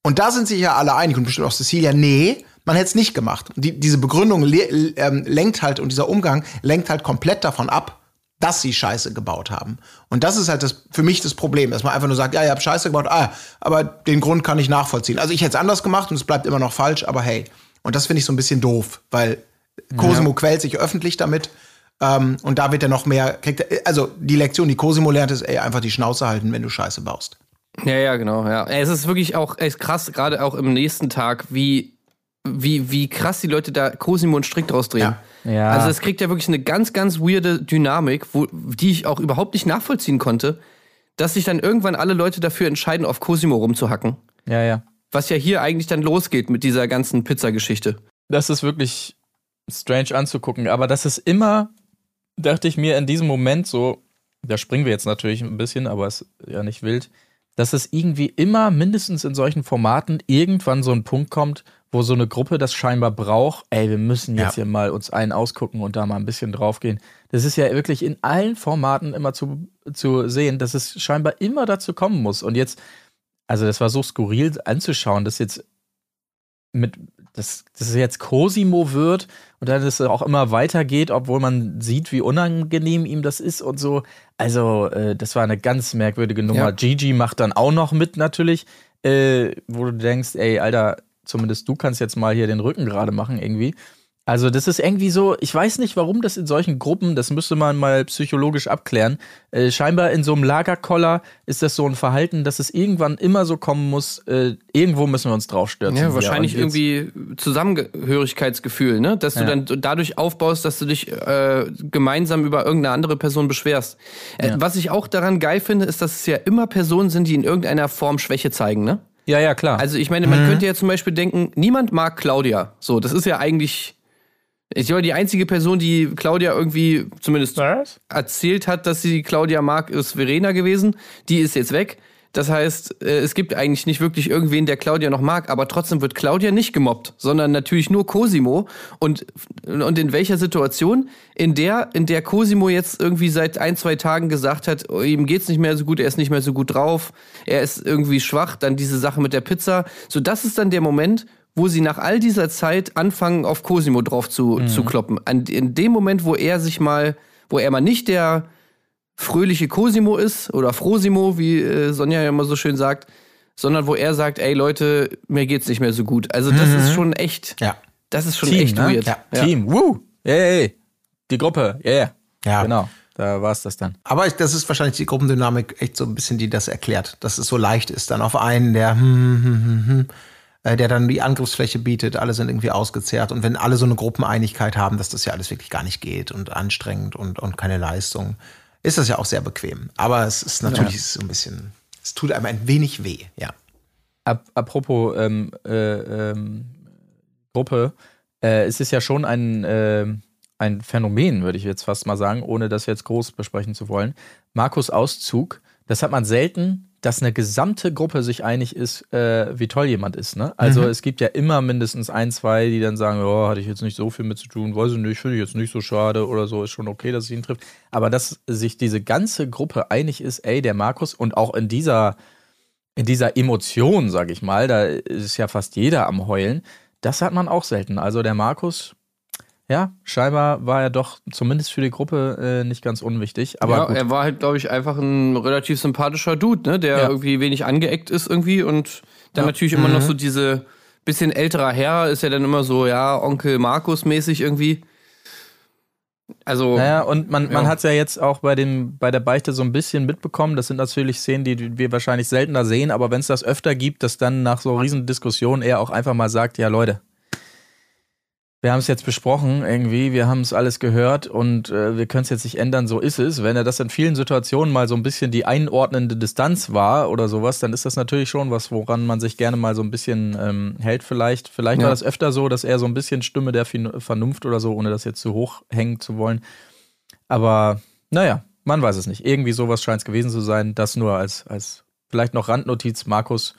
S1: Und da sind sich ja alle einig und bestimmt auch Cecilia, nee, man hätte es nicht gemacht. Die, diese Begründung ähm, lenkt halt und dieser Umgang lenkt halt komplett davon ab, dass sie Scheiße gebaut haben. Und das ist halt das, für mich das Problem, dass man einfach nur sagt, ja, ihr habt Scheiße gebaut, ah, aber den Grund kann ich nachvollziehen. Also ich hätte es anders gemacht und es bleibt immer noch falsch, aber hey. Und das finde ich so ein bisschen doof, weil Cosimo quält sich öffentlich damit. Ähm, und da wird er noch mehr, kriegt er, also die Lektion, die Cosimo lernt, ist, ey, einfach die Schnauze halten, wenn du Scheiße baust.
S5: Ja, ja, genau, ja. Es ist wirklich auch echt krass, gerade auch im nächsten Tag, wie, wie, wie krass die Leute da Cosimo und Strick draus drehen.
S2: Ja. Ja.
S5: Also es kriegt ja wirklich eine ganz, ganz weirde Dynamik, wo, die ich auch überhaupt nicht nachvollziehen konnte, dass sich dann irgendwann alle Leute dafür entscheiden, auf Cosimo rumzuhacken.
S2: Ja, ja.
S5: Was ja hier eigentlich dann losgeht mit dieser ganzen Pizzageschichte.
S2: Das ist wirklich strange anzugucken. Aber das ist immer, dachte ich mir in diesem Moment so, da springen wir jetzt natürlich ein bisschen, aber es ist ja nicht wild, dass es irgendwie immer mindestens in solchen Formaten irgendwann so ein Punkt kommt, wo so eine Gruppe das scheinbar braucht, ey, wir müssen jetzt
S1: Ja.
S2: hier mal uns einen ausgucken und da mal ein bisschen draufgehen. Das ist ja wirklich in allen Formaten immer zu, zu sehen, dass es scheinbar immer dazu kommen muss. Und jetzt, also das war so skurril anzuschauen, dass jetzt mit, dass, dass es jetzt Cosimo wird und dann es auch immer weitergeht, obwohl man sieht, wie unangenehm ihm das ist und so. Also, äh, das war eine ganz merkwürdige Nummer.
S5: Ja.
S2: Gigi macht dann auch noch mit natürlich, äh, wo du denkst, ey, Alter, zumindest du kannst jetzt mal hier den Rücken gerade machen irgendwie. Also das ist irgendwie so, ich weiß nicht, warum das in solchen Gruppen, das müsste man mal psychologisch abklären. Äh, scheinbar in so einem Lagerkoller ist das so ein Verhalten, dass es irgendwann immer so kommen muss, äh, irgendwo müssen wir uns draufstürzen.
S5: Ja, wahrscheinlich irgendwie Zusammengehörigkeitsgefühl, ne? Dass du
S2: Ja.
S5: dann dadurch aufbaust, dass du dich äh, gemeinsam über irgendeine andere Person beschwerst. Äh,
S2: Ja.
S5: Was ich auch daran geil finde, ist, dass es ja immer Personen sind, die in irgendeiner Form Schwäche zeigen, ne?
S2: Ja, ja, klar.
S5: Also ich meine, man könnte ja zum Beispiel denken, niemand mag Claudia. So, das ist ja eigentlich, ich glaube, die einzige Person, die Claudia irgendwie zumindest
S2: Was?
S5: erzählt hat, dass sie Claudia mag, ist Verena gewesen. Die ist jetzt weg. Das heißt, äh, es gibt eigentlich nicht wirklich irgendwen, der Claudia noch mag, aber trotzdem wird Claudia nicht gemobbt, sondern natürlich nur Cosimo. Und, und in welcher Situation? In der, in der Cosimo jetzt irgendwie seit ein, zwei Tagen gesagt hat, oh, ihm geht's nicht mehr so gut, er ist nicht mehr so gut drauf, er ist irgendwie schwach, dann diese Sache mit der Pizza. So, das ist dann der Moment, wo sie nach all dieser Zeit anfangen, auf Cosimo drauf zu, zu kloppen. An, in dem Moment, wo er sich mal, wo er mal nicht der fröhliche Cosimo ist oder Frosimo, wie äh, Sonja ja immer so schön sagt, sondern wo er sagt, ey Leute, mir geht's nicht mehr so gut. Also das ist schon echt,
S1: Ja.
S5: das ist schon
S2: Team,
S5: echt
S2: ne?
S5: weird.
S1: Ja.
S2: Team, woo! Yay! Die Gruppe, yeah!
S1: Ja.
S2: Genau, da war es das dann.
S1: Aber ich, das ist wahrscheinlich die Gruppendynamik echt so ein bisschen, die das erklärt, dass es so leicht ist, dann auf einen, der, hm, hm, hm, hm, äh, der dann die Angriffsfläche bietet, alle sind irgendwie ausgezehrt. Und wenn alle so eine Gruppeneinigkeit haben, dass das ja alles wirklich gar nicht geht und anstrengend und, und keine Leistung, ist das ja auch sehr bequem. Aber es ist natürlich so ein bisschen, es tut einem ein wenig weh, ja.
S2: Ap apropos ähm, äh, ähm, Gruppe, äh, es ist ja schon ein, äh, ein Phänomen, würde ich jetzt fast mal sagen, ohne das jetzt groß besprechen zu wollen. Markus Auszug, das hat man selten, dass eine gesamte Gruppe sich einig ist, äh, wie toll jemand ist. Ne? Also es gibt ja immer mindestens ein, zwei, die dann sagen, oh, hatte ich jetzt nicht so viel mit zu tun, weiß ich nicht, finde ich jetzt nicht so schade oder so, ist schon okay, dass es ihn trifft. Aber dass sich diese ganze Gruppe einig ist, ey, der Markus und auch in dieser in dieser Emotion, sag ich mal, da ist ja fast jeder am Heulen. Das hat man auch selten. Also der Markus, ja, scheinbar war er doch zumindest für die Gruppe äh, nicht ganz unwichtig. Aber
S5: ja,
S2: gut.
S5: er war halt, glaube ich, einfach ein relativ sympathischer Dude, ne? der
S2: Ja.
S5: irgendwie wenig angeeckt ist irgendwie und dann
S2: Ja.
S5: natürlich immer noch so diese bisschen älterer Herr ist ja dann immer so, ja, Onkel Markus mäßig irgendwie. Also,
S2: Naja, und man, man
S5: Ja.
S2: hat es ja jetzt auch bei, dem, bei der Beichte so ein bisschen mitbekommen. Das sind natürlich Szenen, die wir wahrscheinlich seltener sehen, aber wenn es das öfter gibt, dass dann nach so riesen Diskussionen er auch einfach mal sagt, ja Leute, wir haben es jetzt besprochen irgendwie, wir haben es alles gehört und äh, wir können es jetzt nicht ändern, so ist es. Wenn er das in vielen Situationen mal so ein bisschen die einordnende Distanz war oder sowas, dann ist das natürlich schon was, woran man sich gerne mal so ein bisschen ähm, hält vielleicht. Vielleicht
S5: Ja.
S2: war das öfter so, dass er so ein bisschen Stimme der Vernunft oder so, ohne das jetzt zu hoch hängen zu wollen. Aber naja, man weiß es nicht. Irgendwie sowas scheint es gewesen zu sein. Das nur als, als vielleicht noch Randnotiz. Markus,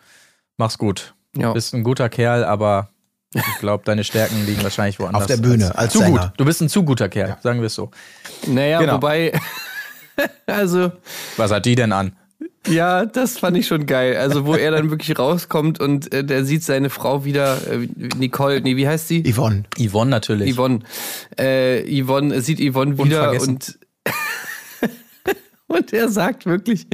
S2: mach's gut.
S5: ja.
S2: Bist ein guter Kerl, aber ich glaube, deine Stärken liegen wahrscheinlich woanders.
S1: Auf der Bühne, als
S2: zu
S1: Sänger.
S2: gut. Du bist ein zu guter Kerl, sagen wir es so.
S5: naja,
S2: Genau.
S5: wobei, also,
S2: Was hat die denn an?
S5: Ja, das fand ich schon geil. Also, wo er dann wirklich rauskommt und äh, der sieht seine Frau wieder, äh, Nicole, nee, wie heißt sie?
S1: Yvonne.
S2: Yvonne natürlich.
S5: Yvonne. Äh, Yvonne sieht Yvonne wieder und und er sagt wirklich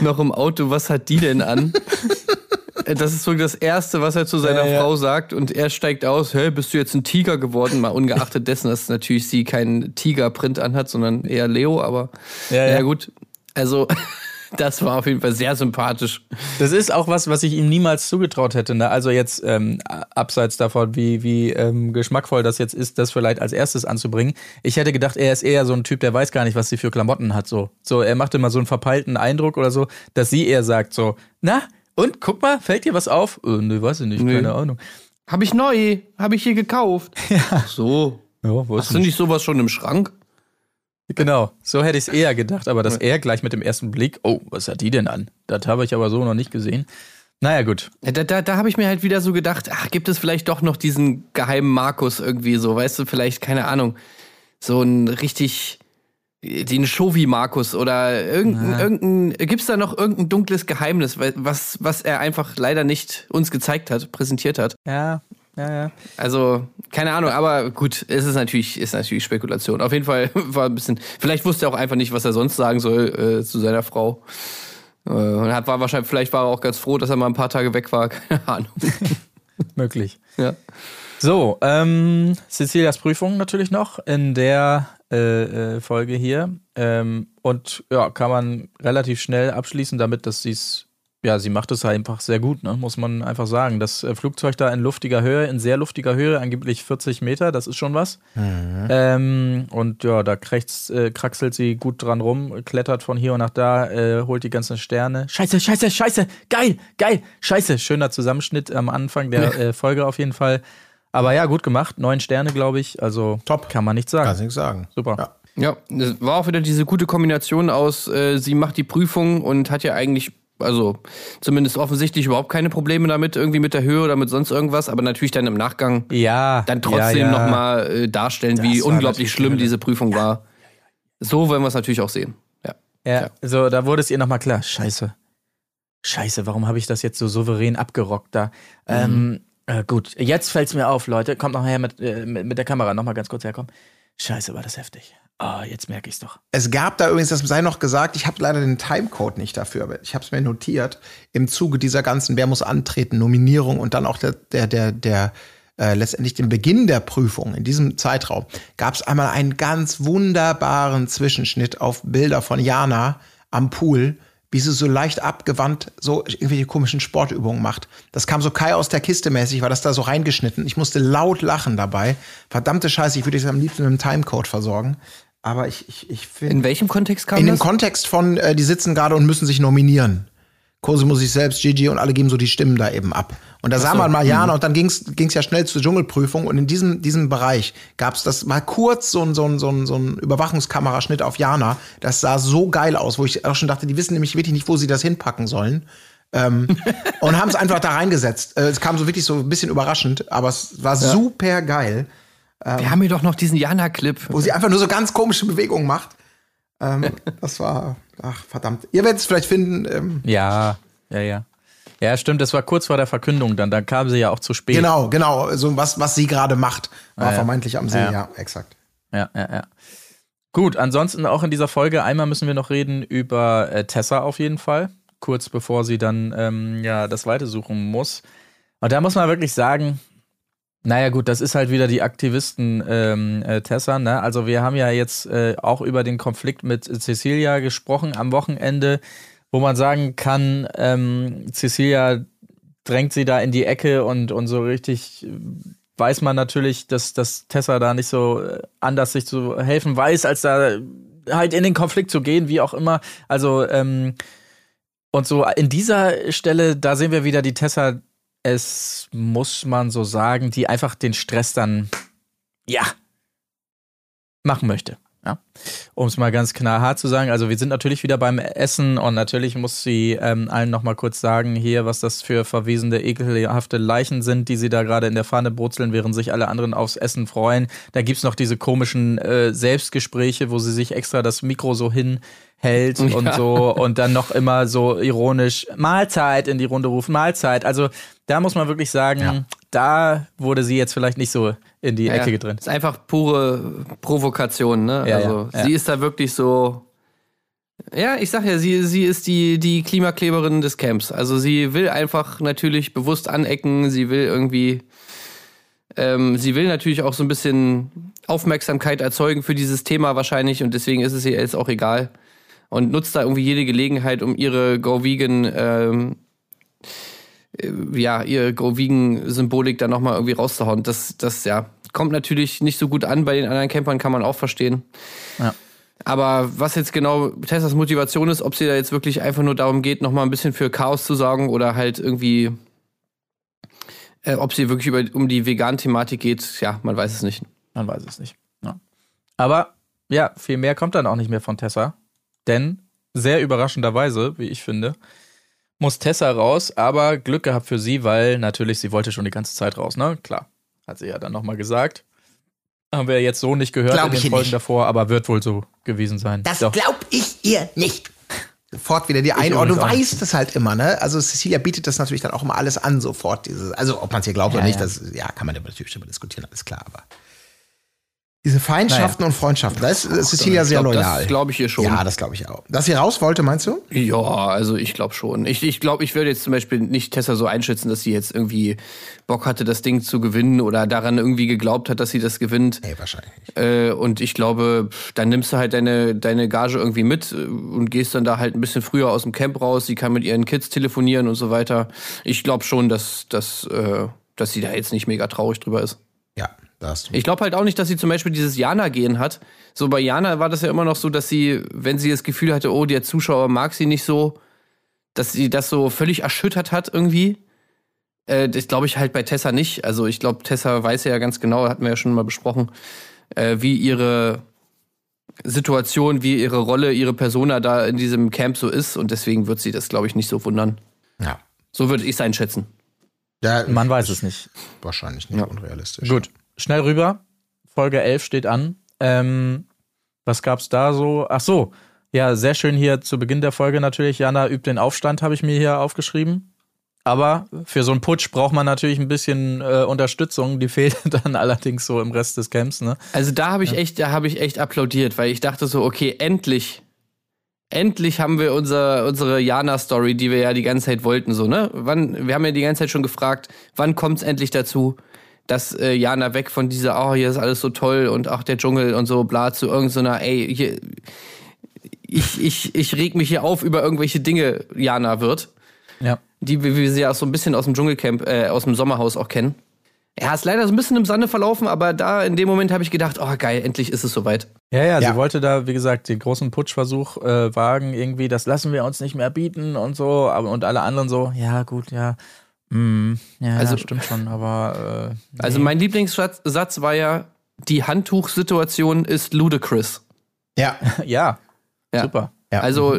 S5: noch im Auto, was hat die denn an? Äh, Das ist so das Erste, was er zu seiner
S2: ja.
S5: Frau sagt und er steigt aus, hä, bist du jetzt ein Tiger geworden? Mal ungeachtet dessen, dass natürlich sie keinen Tigerprint anhat, sondern eher Leo, aber
S2: Ja,
S5: ja,
S2: ja.
S5: gut. Also, das war auf jeden Fall sehr sympathisch.
S2: Das ist auch was, was ich ihm niemals zugetraut hätte. Ne? Also jetzt ähm, abseits davon, wie, wie ähm, geschmackvoll das jetzt ist, das vielleicht als erstes anzubringen. Ich hätte gedacht, er ist eher so ein Typ, der weiß gar nicht, was sie für Klamotten hat. So, so er macht immer so einen verpeilten Eindruck oder so, dass sie eher sagt so, na und guck mal, fällt dir was auf? Äh, nee, weiß ich nicht,
S5: Nee.
S2: keine Ahnung.
S5: Hab ich neu, hab ich hier gekauft. Ach so.
S2: Ja,
S5: Hast du nicht sowas schon im Schrank?
S2: Genau, so hätte ich es eher gedacht, aber dass er gleich mit dem ersten Blick, oh, was hat die denn an? Das habe ich aber so noch nicht gesehen. Naja, gut.
S5: Ja, Da, da, da habe ich mir halt wieder so gedacht, ach, gibt es vielleicht doch noch diesen geheimen Markus irgendwie so, weißt du, vielleicht, keine Ahnung, so ein richtig, den Shovi-Markus oder irgendein, irgendein, gibt's da noch irgendein dunkles Geheimnis, was, was er einfach leider nicht uns gezeigt hat, präsentiert hat.
S2: Ja, ja, ja.
S5: Also, keine Ahnung, aber gut, es ist natürlich, ist natürlich Spekulation. Auf jeden Fall war ein bisschen, vielleicht wusste er auch einfach nicht, was er sonst sagen soll äh, zu seiner Frau. Äh, und hat, war wahrscheinlich, vielleicht war er auch ganz froh, dass er mal ein paar Tage weg war, keine Ahnung.
S2: Möglich.
S5: Ja.
S2: So, ähm, Cecilias Prüfung natürlich noch in der äh, äh, Folge hier. Ähm, und ja, kann man relativ schnell abschließen damit, dass sie es, ja, sie macht es einfach sehr gut, ne? muss man einfach sagen. Das äh, Flugzeug da in luftiger Höhe, in sehr luftiger Höhe, angeblich 40 Meter, das ist schon was. Ähm, und ja, da krächzt, äh, kraxelt sie gut dran rum, klettert von hier und nach da, äh, holt die ganzen Sterne. Scheiße, scheiße, scheiße, geil, geil, scheiße. Schöner Zusammenschnitt am Anfang der Folge auf jeden Fall. Aber ja, gut gemacht. Neun Sterne, glaube ich. Also
S1: Top.
S2: kann man nichts sagen.
S1: Kannst nichts sagen.
S2: Super.
S1: Ja.
S5: Ja, es war auch wieder diese gute Kombination aus, äh, sie macht die Prüfung und hat ja eigentlich, also zumindest offensichtlich überhaupt keine Probleme damit, irgendwie mit der Höhe oder mit sonst irgendwas, aber natürlich dann im Nachgang
S2: Ja.
S5: dann trotzdem
S2: ja, ja.
S5: nochmal äh, darstellen, wie
S1: war
S5: unglaublich schlimm diese Prüfung war. So wollen wir es natürlich auch sehen. Ja.
S2: Ja, so, da wurde es ihr nochmal klar. Scheiße. Scheiße, warum habe ich das jetzt so souverän abgerockt da? Ähm, äh, gut, jetzt fällt's mir auf, Leute. Kommt noch her mit, äh, mit, mit der Kamera, nochmal ganz kurz herkommen. Scheiße, war das heftig. Ah, jetzt merke ich's doch.
S1: Es gab da übrigens, das sei noch gesagt, ich habe leider den Timecode nicht dafür, aber ich habe es mir notiert, im Zuge dieser ganzen Wer muss antreten, Nominierung und dann auch der, der, der, der äh, letztendlich den Beginn der Prüfung in diesem Zeitraum, gab es einmal einen ganz wunderbaren Zwischenschnitt auf Bilder von Jana am Pool, wie sie so leicht abgewandt so irgendwelche komischen Sportübungen macht. Das kam so Kai aus der Kiste mäßig, war das da so reingeschnitten. Ich musste laut lachen dabei. Verdammte Scheiße, ich würde es am liebsten mit einem Timecode versorgen. Aber ich, ich, ich finde.
S5: In welchem Kontext kam
S1: In dem
S5: das?
S1: Kontext von, äh, die sitzen gerade und müssen sich nominieren. Cosimo sich selbst, Gigi und alle geben so die Stimmen da eben ab. Und da sah man mal
S5: Mhm.
S1: Jana und dann ging's ging's ja schnell zur Dschungelprüfung und in diesem, diesem Bereich gab's das mal kurz so ein, so ein, so ein, so ein Überwachungskameraschnitt auf Jana. Das sah so geil aus, wo ich auch schon dachte, die wissen nämlich wirklich nicht, wo sie das hinpacken sollen. Ähm, und haben es einfach da reingesetzt. Äh, es kam so wirklich so ein bisschen überraschend, aber es war super geil,
S5: Wir haben hier doch noch diesen Jana-Clip.
S1: wo sie einfach nur so ganz komische Bewegungen macht. Ähm, das war, ach verdammt. Ihr werdet es vielleicht finden. Ähm,
S2: Ja, ja, ja. Ja, stimmt, das war kurz vor der Verkündung dann. Dann kam sie ja auch zu spät.
S1: Genau, genau. So was, was sie gerade macht, war
S2: Ah, ja.
S1: vermeintlich am See.
S2: Ja.
S1: Ja, exakt.
S2: Ja, ja, ja. Gut, ansonsten auch in dieser Folge einmal müssen wir noch reden über äh, Tessa auf jeden Fall. Kurz bevor sie dann ähm, ja das Weite suchen muss. Und da muss man wirklich sagen, naja gut, das ist halt wieder die Aktivisten ähm, äh, Tessa, ne? Also wir haben ja jetzt äh, auch über den Konflikt mit Cecilia gesprochen am Wochenende, wo man sagen kann, ähm, Cecilia drängt sie da in die Ecke und, und so richtig äh, weiß man natürlich, dass, dass Tessa da nicht so äh, anders sich zu helfen weiß, als da halt in den Konflikt zu gehen, wie auch immer. Also, ähm, und so in dieser Stelle, da sehen wir wieder die Tessa, es muss man so sagen, die einfach den Stress dann, ja, machen möchte. Ja. Um es mal ganz knallhart zu sagen, also wir sind natürlich wieder beim Essen und natürlich muss sie ähm, allen noch mal kurz sagen hier, was das für verwesende, ekelhafte Leichen sind, die sie da gerade in der Pfanne brutzeln, während sich alle anderen aufs Essen freuen. Da gibt's noch diese komischen äh, Selbstgespräche, wo sie sich extra das Mikro so hinhält und so und dann noch immer so ironisch Mahlzeit in die Runde rufen, Mahlzeit. Also da muss man wirklich sagen, da wurde sie jetzt vielleicht nicht so in die Ecke gedreht.
S5: Ist einfach pure Provokation, ne?
S2: Ja,
S5: also
S2: ja, ja.
S5: sie ist da wirklich so. Ja, ich sag ja, sie, sie ist die, die Klimakleberin des Camps. Also sie will einfach natürlich bewusst anecken, sie will irgendwie. Ähm, sie will natürlich auch so ein bisschen Aufmerksamkeit erzeugen für dieses Thema wahrscheinlich und deswegen ist es ihr jetzt auch egal. Und nutzt da irgendwie jede Gelegenheit, um ihre Go Vegan ähm, ja, ihre Go-Vegan-Symbolik da nochmal irgendwie rauszuhauen. Das, das, ja, kommt natürlich nicht so gut an bei den anderen Campern, kann man auch verstehen.
S2: Ja.
S5: Aber was jetzt genau Tessas Motivation ist, ob sie da jetzt wirklich einfach nur darum geht, nochmal ein bisschen für Chaos zu sorgen oder halt irgendwie, äh, ob sie wirklich über, um die Vegan-Thematik geht, ja, man weiß es nicht.
S2: Man weiß es nicht. Ja. Aber ja, viel mehr kommt dann auch nicht mehr von Tessa. Denn sehr überraschenderweise, wie ich finde, muss Tessa raus, aber Glück gehabt für sie, weil natürlich sie wollte schon die ganze Zeit raus, ne? Klar. Hat sie ja dann nochmal gesagt. Haben wir jetzt so nicht gehört
S1: Glaub
S2: in den Folgen
S1: nicht.
S2: davor, aber wird wohl so gewesen sein.
S1: Das
S2: Doch.
S1: glaub ich ihr nicht. Sofort wieder die Einordnung. Du weißt es halt immer, ne? Also Cecilia bietet das natürlich dann auch immer alles an, sofort. Dieses, also ob man es ihr glaubt oder
S2: Ja,
S1: nicht,
S2: ja.
S1: das ja, kann man natürlich darüber diskutieren, alles klar, aber diese Feindschaften und Freundschaften, da ist Cecilia sehr
S5: glaub,
S1: loyal.
S5: Das glaube ich ihr schon.
S1: Ja, das glaube ich auch. Dass sie raus wollte, meinst du?
S5: Ja, also ich glaube schon. Ich, ich glaube, ich würde jetzt zum Beispiel nicht Tessa so einschätzen, dass sie jetzt irgendwie Bock hatte, das Ding zu gewinnen oder daran irgendwie geglaubt hat, dass sie das gewinnt.
S1: Nee, wahrscheinlich nicht.
S5: Äh, und ich glaube, dann nimmst du halt deine, deine Gage irgendwie mit äh, und gehst dann da halt ein bisschen früher aus dem Camp raus. Sie kann mit ihren Kids telefonieren und so weiter. Ich glaube schon, dass, dass, äh, dass sie da jetzt nicht mega traurig drüber ist.
S1: Ja.
S5: Ich glaube halt auch nicht, dass sie zum Beispiel dieses Jana-Gehen hat. So bei Jana war das ja immer noch so, dass sie, wenn sie das Gefühl hatte, oh, der Zuschauer mag sie nicht so, dass sie das so völlig erschüttert hat irgendwie. Äh, das glaube ich halt bei Tessa nicht. Also ich glaube, Tessa weiß ja ganz genau, hatten wir ja schon mal besprochen, äh, wie ihre Situation, wie ihre Rolle, ihre Persona da in diesem Camp so ist. Und deswegen wird sie das, glaube ich, nicht so wundern.
S1: ja.
S5: So würde ich es einschätzen.
S1: ja.
S2: Man weiß es nicht.
S1: Wahrscheinlich nicht
S5: Ja.
S1: unrealistisch.
S2: Gut, schnell rüber. Folge 11 steht an. Ähm, was gab's da so? Ach so, ja, sehr schön hier zu Beginn der Folge natürlich. Jana übt den Aufstand, habe ich mir hier aufgeschrieben. Aber für so einen Putsch braucht man natürlich ein bisschen äh, Unterstützung. Die fehlt dann allerdings so im Rest des Camps, ne?
S5: Also da habe ich echt, da habe ich echt applaudiert, weil ich dachte so, okay, endlich, endlich haben wir unser, unsere Jana-Story, die wir ja die ganze Zeit wollten, so, ne? Wann, wir haben ja die ganze Zeit schon gefragt, wann kommt es endlich dazu, dass äh, Jana weg von dieser, oh, hier ist alles so toll und ach, der Dschungel und so, bla, zu irgendeiner, ey, hier, ich, ich, ich reg mich hier auf über irgendwelche Dinge, Jana wird
S2: Ja.
S5: die wie wir sie ja auch so ein bisschen aus dem Dschungelcamp, äh, aus dem Sommerhaus auch kennen. Ja, ist leider so ein bisschen im Sande verlaufen, aber da in dem Moment habe ich gedacht, oh geil, endlich ist es soweit.
S2: Ja, ja,
S1: Ja.
S2: sie wollte da, wie gesagt, den großen Putschversuch äh, wagen, irgendwie, das lassen wir uns nicht mehr bieten und so, aber und alle anderen so, ja, gut, ja. Mm, ja,
S5: Also-
S2: ja, stimmt schon, aber äh,
S5: Also mein Lieblingssatz Satz war ja, die Handtuchsituation ist ludicrous.
S1: Ja.
S2: ja,
S5: Ja.
S2: super.
S1: Ja.
S5: Also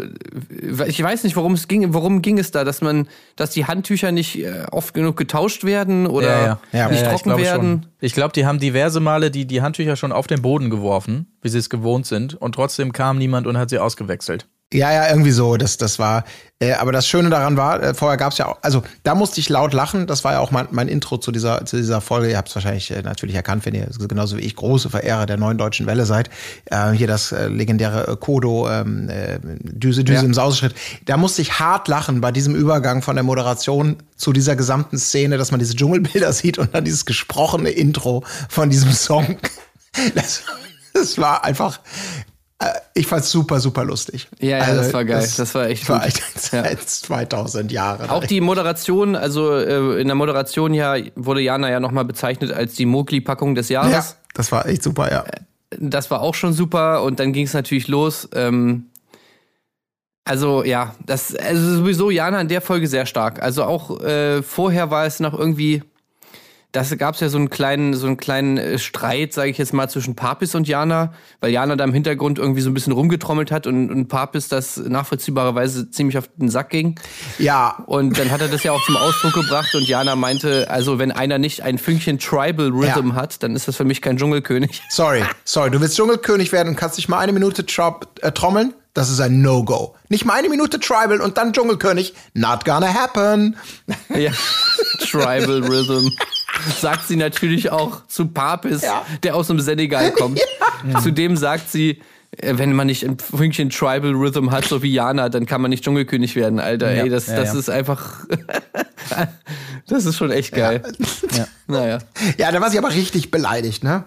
S5: ich weiß nicht, worum es ging, worum ging es da, dass man, dass die Handtücher nicht äh, oft genug getauscht werden oder
S2: ja, ja.
S1: Ja.
S5: nicht
S2: ich
S5: trocken
S2: glaube
S5: werden.
S2: Schon. Ich glaube, die haben diverse Male die, die Handtücher schon auf den Boden geworfen, wie sie es gewohnt sind, und trotzdem kam niemand und hat sie ausgewechselt.
S1: Ja, ja, irgendwie so. Das, das war. Äh, aber das Schöne daran war, äh, vorher gab's ja auch, also da musste ich laut lachen. Das war ja auch mein, mein Intro zu dieser, zu dieser Folge. Ihr habt es wahrscheinlich äh, natürlich erkannt, wenn ihr genauso wie ich große Verehrer der neuen deutschen Welle seid. Äh, hier das äh, legendäre äh, Kodo, ähm, äh, Düse, Düse
S5: Ja.
S1: im Sauseschritt. Da musste ich hart lachen bei diesem Übergang von der Moderation zu dieser gesamten Szene, dass man diese Dschungelbilder sieht und dann dieses gesprochene Intro von diesem Song. Das, das war einfach. Äh, Ich fand's super, super lustig.
S5: Ja, ja,
S1: Also,
S5: das war geil. Das war echt
S1: war echt
S5: Ja.
S1: seit 2000 Jahre.
S5: Auch die Moderation, also äh, in der Moderation ja wurde Jana ja nochmal bezeichnet als die Mogli-Packung des Jahres.
S1: ja, das war echt super, ja.
S5: Das war auch schon super und dann ging es natürlich los. Ähm, also ja, das also sowieso Jana in der Folge sehr stark. Also auch äh, vorher war es noch irgendwie, das gab es ja so einen kleinen, so einen kleinen äh, Streit, sage ich jetzt mal, zwischen Papis und Jana, weil Jana da im Hintergrund irgendwie so ein bisschen rumgetrommelt hat und, und Papis das nachvollziehbarerweise ziemlich auf den Sack ging.
S1: Ja,
S5: Und dann hat er das ja auch zum Ausdruck gebracht und Jana meinte, also wenn einer nicht ein Fünkchen Tribal Rhythm
S1: Ja.
S5: hat, dann ist das für mich kein Dschungelkönig.
S1: sorry, sorry. Du willst Dschungelkönig werden und kannst nicht mal eine Minute äh, trommeln? Das ist ein No-Go. Nicht mal eine Minute Tribal und dann Dschungelkönig. Not gonna happen.
S5: Ja. Tribal Rhythm. Sagt sie natürlich auch zu Papis,
S1: Ja.
S5: der aus dem Senegal kommt. Zudem sagt sie, äh, wenn man nicht ein Fünkchen Tribal Rhythm hat, so wie Jana, dann kann man nicht Dschungelkönig werden, Alter.
S2: Ja,
S5: Ey, das,
S2: ja,
S5: das
S2: ja.
S5: ist einfach. das ist schon echt geil.
S2: Ja.
S5: Naja.
S1: Ja, da war sie aber richtig beleidigt, ne?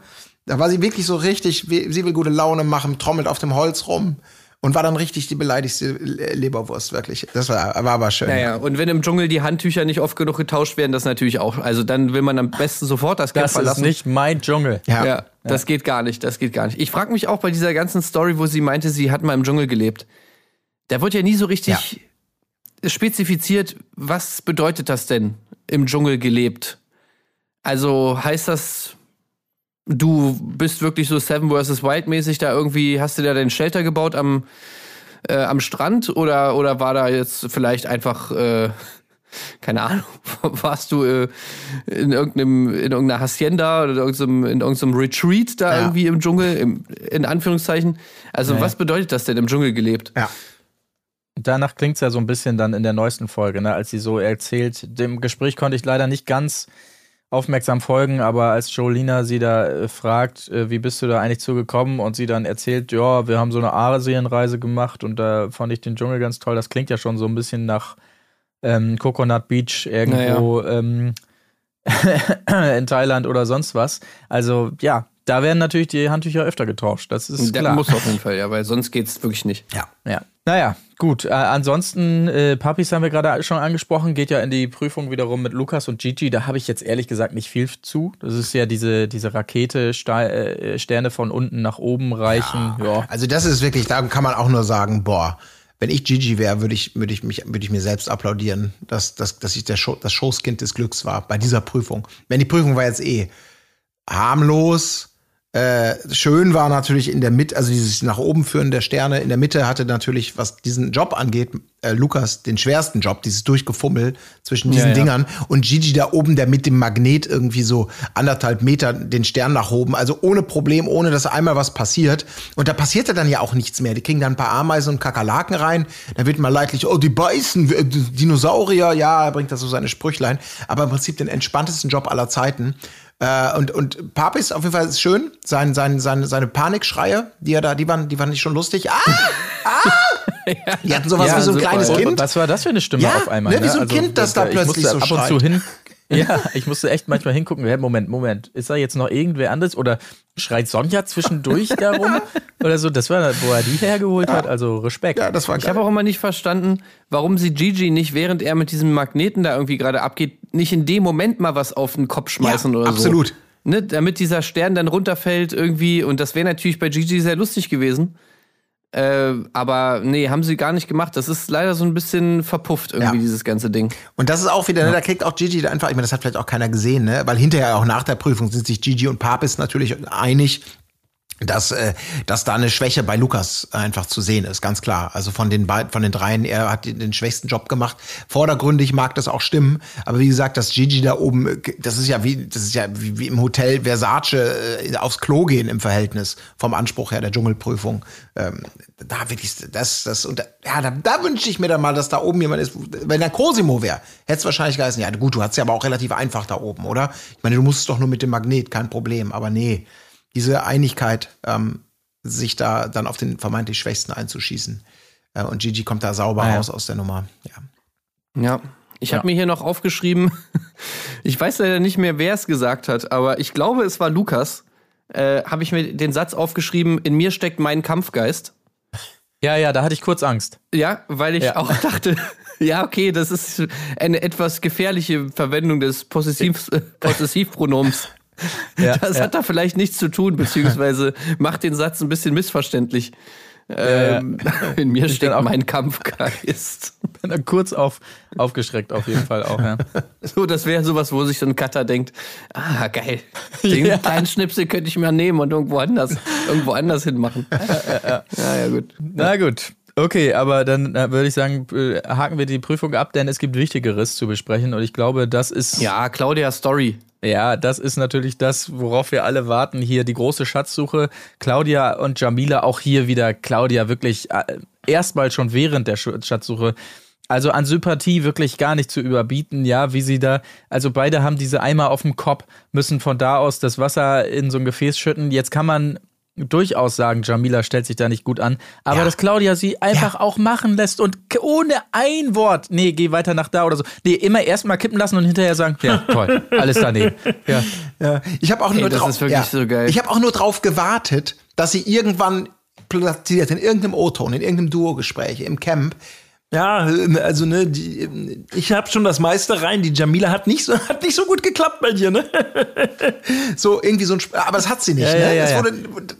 S1: Da war sie wirklich so richtig, sie will gute Laune machen, trommelt auf dem Holz rum und war dann richtig die beleidigste Le- Leberwurst, wirklich. Das war, war aber schön.
S5: Naja, und wenn im Dschungel die Handtücher nicht oft genug getauscht werden, das natürlich auch. Also dann will man am besten sofort das Camp
S2: Das ist
S5: verlassen.
S2: nicht mein Dschungel.
S1: Ja.
S5: Ja, das geht gar nicht, das geht gar nicht. Ich frage mich auch bei dieser ganzen Story, wo sie meinte, sie hat mal im Dschungel gelebt. Da wird ja nie so richtig spezifiziert, was bedeutet das denn, im Dschungel gelebt? Also heißt das, du bist wirklich so Seven vs. Wild mäßig da irgendwie, hast du da den Shelter gebaut am, äh, am Strand oder, oder war da jetzt vielleicht einfach, äh, keine Ahnung, warst du äh, in, irgendeinem, in irgendeiner Hacienda oder in irgendeinem, in irgendeinem Retreat da
S1: Ja.
S5: irgendwie im Dschungel, im, in Anführungszeichen? Also
S2: Nee.
S5: was bedeutet das denn im Dschungel gelebt?
S1: Ja.
S2: Danach klingt es ja so ein bisschen dann in der neuesten Folge, ne, als sie so erzählt. Dem Gespräch konnte ich leider nicht ganz aufmerksam folgen, aber als Jolina sie da äh, fragt, äh, wie bist du da eigentlich zugekommen und sie dann erzählt, ja, wir haben so eine Asienreise gemacht und da fand ich den Dschungel ganz toll. Das klingt ja schon so ein bisschen nach ähm, Coconut Beach irgendwo ähm, in Thailand oder sonst was. Also ja, da werden natürlich die Handtücher öfter getauscht. Das ist
S5: Der
S2: klar.
S5: muss auf jeden Fall, ja, weil sonst geht's wirklich nicht.
S1: Ja.
S2: Ja. Naja, gut. Äh, ansonsten, äh, Papis haben wir gerade schon angesprochen, geht ja in die Prüfung wiederum mit Lukas und Gigi. Da habe ich jetzt ehrlich gesagt nicht viel zu. Das ist ja diese, diese Rakete, Sta äh, Sterne von unten nach oben reichen. Ja.
S1: Also das ist wirklich, da kann man auch nur sagen, boah, wenn ich Gigi wäre, würde ich, würde ich mich, würde ich mir selbst applaudieren, dass, dass, dass ich der Show, das Schoßkind des Glücks war bei dieser Prüfung. Wenn die Prüfung war jetzt eh harmlos, äh, schön war natürlich in der Mitte, also dieses nach oben führen der Sterne in der Mitte hatte natürlich, was diesen Job angeht, äh, Lukas den schwersten Job, dieses Durchgefummel zwischen diesen
S2: Ja, ja.
S1: Dingern und Gigi da oben, der mit dem Magnet irgendwie so anderthalb Meter den Stern nach oben, also ohne Problem, ohne dass einmal was passiert. Und da passierte dann ja auch nichts mehr. Die kriegen dann ein paar Ameisen und Kakerlaken rein. Da wird mal leidlich, oh, die beißen, äh, Dinosaurier, ja, er bringt da so seine Sprüchlein. Aber im Prinzip den entspanntesten Job aller Zeiten. Äh, und, und Papis auf jeden Fall ist schön. Sein, sein, seine, seine Panikschreie, die er da, die waren, die waren nicht schon lustig. Ah! Ah! Die hatten sowas
S2: Ja,
S1: wie so ein
S2: super.
S1: kleines Kind.
S2: Was war das für eine Stimme
S1: Ja,
S2: auf einmal?
S1: ne, wie so ein Kind, das da
S2: ich
S1: plötzlich so
S2: ab und zu hin. Ja, ich musste echt manchmal hingucken. Hey, Moment, Moment. Ist da jetzt noch irgendwer anderes? Oder schreit Sonja zwischendurch darum? Oder so? Das war, wo er die hergeholt hat. Also Respekt.
S1: Ja, das war
S5: Ich
S1: geil.
S5: habe auch immer nicht verstanden, warum sie Gigi nicht, während er mit diesem Magneten da irgendwie gerade abgeht, nicht in dem Moment mal was auf den Kopf schmeißen
S1: Ja,
S5: oder
S1: absolut.
S5: so. Ne, damit dieser Stern dann runterfällt irgendwie. Und das wäre natürlich bei Gigi sehr lustig gewesen. Äh, aber nee, haben sie gar nicht gemacht. Das ist leider so ein bisschen verpufft irgendwie,
S1: Ja.
S5: dieses ganze Ding.
S1: Und das ist auch wieder, ne, da kriegt auch Gigi da einfach, ich meine, das hat vielleicht auch keiner gesehen, ne? Weil hinterher auch nach der Prüfung sind sich Gigi und Papis natürlich einig, dass, äh, dass da eine Schwäche bei Lukas einfach zu sehen ist, ganz klar. Also von den beiden, von den dreien, er hat den, schwächsten Job gemacht. Vordergründig mag das auch stimmen, aber wie gesagt, dass Gigi da oben, das ist ja wie, das ist ja wie, im Hotel Versace äh, aufs Klo gehen im Verhältnis vom Anspruch her der Dschungelprüfung. Ähm, da wirklich, das, das, und da, ja, da, da wünsche ich mir dann mal, dass da oben jemand ist. Wenn da Cosimo wäre, hätte es wahrscheinlich geheißen, ja gut, du hast ja aber auch relativ einfach da oben, oder? Ich meine, du musst doch nur mit dem Magnet, kein Problem, aber nee diese Einigkeit, ähm, sich da dann auf den vermeintlich Schwächsten einzuschießen. Äh, und Gigi kommt da sauber
S2: Ah, ja.
S1: raus aus der Nummer. Ja.
S5: Ja. Ich
S2: Ja.
S5: habe mir hier noch aufgeschrieben, ich weiß leider nicht mehr, wer es gesagt hat, aber ich glaube, es war Lukas. Äh, habe ich mir den Satz aufgeschrieben, in mir steckt mein Kampfgeist.
S2: Ja, ja, da hatte ich kurz Angst.
S5: Ja, weil ich
S2: Ja.
S5: auch dachte, ja, okay, das ist eine etwas gefährliche Verwendung des Possessiv Possessivpronoms.
S2: Ja,
S5: Das
S2: ja.
S5: hat da vielleicht nichts zu tun, beziehungsweise macht den Satz ein bisschen missverständlich. Ähm, in mir steckt
S2: auch-
S5: mein Kampfgeist.
S2: bin dann kurz auf, aufgeschreckt auf jeden Fall auch. Ja.
S5: So, das wäre sowas, wo sich so ein Cutter denkt, ah, geil. Den
S2: Ja.
S5: kleinen Schnipsel könnte ich mir nehmen und irgendwo anders, irgendwo anders hinmachen. Ja, ja, gut.
S2: Na gut. Okay, aber dann äh, würde ich sagen, äh, haken wir die Prüfung ab, denn es gibt Wichtigeres zu besprechen und ich glaube, das ist
S5: Ja, Claudia Story.
S2: Ja, das ist natürlich das, worauf wir alle warten. Hier die große Schatzsuche. Claudia und Jamila, auch hier wieder Claudia wirklich äh, erstmal schon während der Sch- Schatzsuche. Also an Sympathie wirklich gar nicht zu überbieten, ja, wie sie da, also beide haben diese Eimer auf dem Kopf, müssen von da aus das Wasser in so ein Gefäß schütten. Jetzt kann man durchaus sagen, Jamila stellt sich da nicht gut an, aber
S1: Ja.
S2: dass Claudia sie einfach auch machen lässt und ohne ein Wort, nee, geh weiter nach da oder so. Nee, immer erstmal kippen lassen und hinterher sagen, ja, toll, alles daneben. Ja.
S1: Ja, ich habe auch nur drauf,
S5: ist wirklich so.
S1: Ich habe auch nur drauf gewartet, dass sie irgendwann platziert in irgendeinem O-Ton, in irgendeinem Duo-Gespräch im Camp. Ja, also ne, die, ich habe schon das meiste rein. Die Jamila hat nicht so hat nicht so gut geklappt bei dir, ne? so irgendwie so ein, Sp- aber das hat sie nicht.
S2: Ja,
S1: ne?
S2: ja, ja,
S1: Es
S2: ja.
S1: wurde,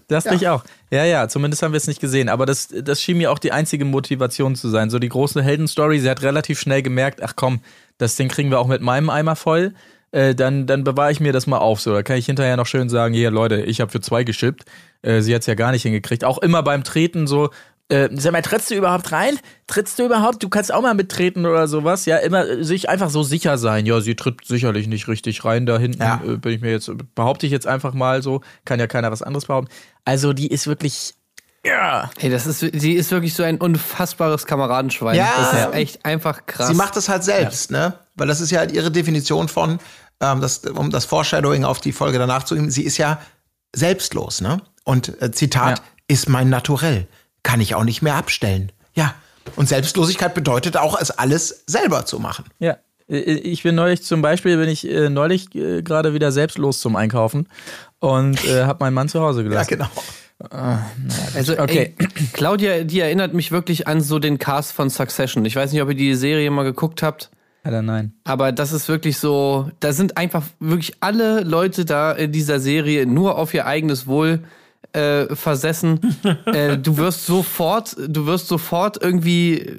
S2: Das
S1: ja.
S2: nicht auch. Ja, ja, zumindest haben wir es nicht gesehen. Aber das, das schien mir auch die einzige Motivation zu sein. So die große Heldenstory. Sie hat relativ schnell gemerkt, ach komm, das Ding kriegen wir auch mit meinem Eimer voll. äh, dann, dann bewahre ich mir das mal auf. So, da kann ich hinterher noch schön sagen, hier Leute, ich habe für zwei geschippt. Äh, sie hat's ja gar nicht hingekriegt. Auch immer beim Treten so, äh, sag mal, trittst du überhaupt rein? Trittst du überhaupt? Du kannst auch mal mittreten oder sowas. Ja, immer äh, sich einfach so sicher sein. Ja, sie tritt sicherlich nicht richtig rein da hinten.
S1: Ja.
S2: Äh, bin ich mir jetzt, behaupte ich jetzt einfach mal so. Kann ja keiner was anderes behaupten. Also, die ist wirklich, ja.
S5: Hey, das ist, sie ist wirklich so ein unfassbares Kameradenschwein.
S1: Ja.
S5: Das ist echt einfach krass.
S1: Sie macht das halt selbst, ne? Weil das ist ja halt ihre Definition von, ähm, das, um das Foreshadowing auf die Folge danach zu geben, sie ist ja selbstlos, ne? Und äh, Zitat,
S2: Ja.
S1: ist mein Naturell. Kann ich auch nicht mehr abstellen. Ja. Und Selbstlosigkeit bedeutet auch, es alles selber zu machen.
S2: Ja. Ich bin neulich zum Beispiel, bin ich äh, neulich äh, gerade wieder selbstlos zum Einkaufen und äh, habe meinen Mann zu Hause
S1: Ja,
S2: gelassen.
S1: genau.
S5: Also,
S2: Okay.
S5: ey, Claudia, die erinnert mich wirklich an so den Cast von Succession. Ich weiß nicht, ob ihr die Serie mal geguckt habt.
S2: Alter, nein.
S5: Aber das ist wirklich so, da sind einfach wirklich alle Leute da in dieser Serie nur auf ihr eigenes Wohl äh, versessen. äh, du wirst sofort, du wirst sofort irgendwie,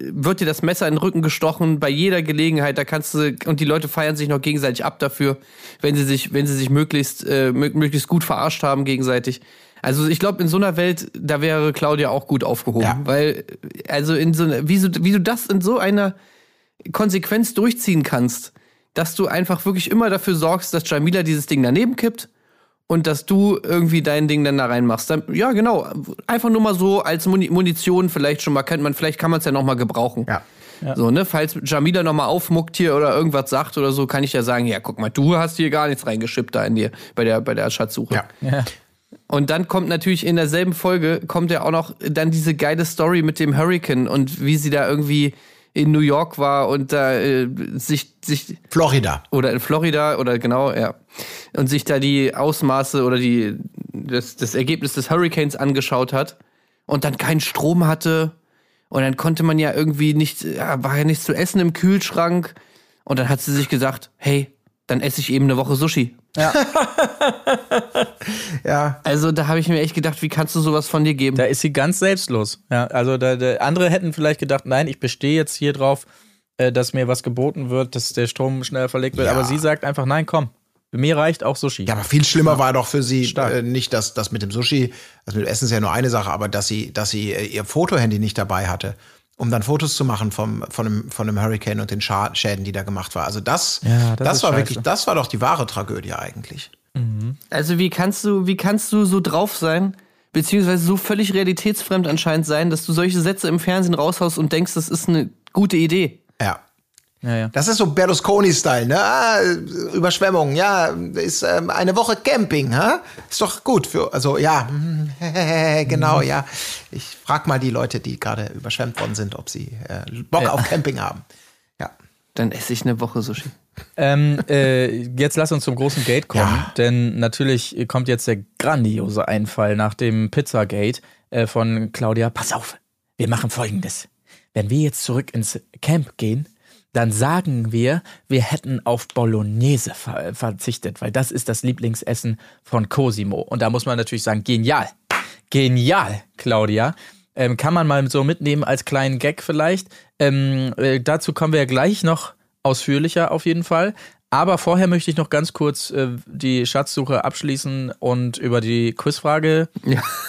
S5: wird dir das Messer in den Rücken gestochen bei jeder Gelegenheit. Da kannst du, und die Leute feiern sich noch gegenseitig ab dafür, wenn sie sich, wenn sie sich möglichst, äh, mö- möglichst gut verarscht haben gegenseitig. Also ich glaube, in so einer Welt, da wäre Claudia auch gut aufgehoben.
S1: Ja.
S5: Weil, also in so einer, wie, so, wie du das in so einer Konsequenz durchziehen kannst, dass du einfach wirklich immer dafür sorgst, dass Jamila dieses Ding daneben kippt und dass du irgendwie dein Ding dann da reinmachst. Dann, ja, genau. Einfach nur mal so als Muni Munition vielleicht schon mal kennt man, vielleicht kann man es ja noch mal gebrauchen.
S1: Ja.
S5: So, ne, falls Jamila noch mal aufmuckt hier oder irgendwas sagt oder so, kann ich ja sagen, ja, guck mal, du hast hier gar nichts reingeschippt da in dir bei der bei der Schatzsuche.
S1: Ja.
S2: Ja.
S5: Und dann kommt natürlich in derselben Folge kommt ja auch noch dann diese geile Story mit dem Hurricane und wie sie da irgendwie in New York war und da äh, sich sich
S1: Florida.
S5: oder in Florida oder genau, ja. Und sich da die Ausmaße oder die, das, das Ergebnis des Hurricanes angeschaut hat und dann keinen Strom hatte. Und dann konnte man ja irgendwie nicht, ja, war ja nichts zu essen im Kühlschrank. Und dann hat sie sich gesagt, hey, dann esse ich eben eine Woche Sushi.
S1: Ja.
S5: Also da habe ich mir echt gedacht, wie kannst du sowas von dir geben?
S2: Da ist sie ganz selbstlos. Ja, also da, da, andere hätten vielleicht gedacht, nein, ich bestehe jetzt hier drauf, äh, dass mir was geboten wird, dass der Strom schneller verlegt wird.
S1: Ja.
S2: Aber sie sagt einfach, nein, komm, mir reicht auch Sushi.
S1: Ja, aber viel schlimmer war doch für sie äh, nicht das, das mit dem Sushi, das mit dem Essen ist ja nur eine Sache, aber dass sie, dass sie äh, ihr Fotohandy nicht dabei hatte, um dann Fotos zu machen vom, von, einem, von einem Hurricane und den Scha Schäden, die da gemacht war. Also das,
S2: Ja, das
S1: das, war
S2: scheiße.
S1: wirklich, das war doch die wahre Tragödie eigentlich.
S5: Also wie kannst du, wie kannst du so drauf sein, beziehungsweise so völlig realitätsfremd anscheinend sein, dass du solche Sätze im Fernsehen raushaust und denkst, das ist eine gute Idee?
S1: Ja.
S2: Ja, ja.
S1: Das ist so Berlusconi-Style, ne? Ah, Überschwemmung, ja, ist ähm, eine Woche Camping, ha? Ist doch gut für, also ja, genau, ja. Ich frag mal die Leute, die gerade überschwemmt worden sind, ob sie äh, Bock
S2: Ja.
S1: auf Camping haben. Ja.
S5: Dann esse ich eine Woche Sushi.
S2: Ähm, äh, jetzt lass uns zum großen Gate kommen,
S1: Ja.
S2: denn natürlich kommt jetzt der grandiose Einfall nach dem Pizzagate äh, von Claudia. Pass auf, wir machen folgendes. Wenn wir jetzt zurück ins Camp gehen, dann sagen wir, wir hätten auf Bolognese ver verzichtet, weil das ist das Lieblingsessen von Cosimo. Und da muss man natürlich sagen, genial. Genial, Claudia. Ähm, kann man mal so mitnehmen als kleinen Gag vielleicht. Ähm, äh, dazu kommen wir ja gleich noch ausführlicher auf jeden Fall. Aber vorher möchte ich noch ganz kurz äh, die Schatzsuche abschließen und über die Quizfrage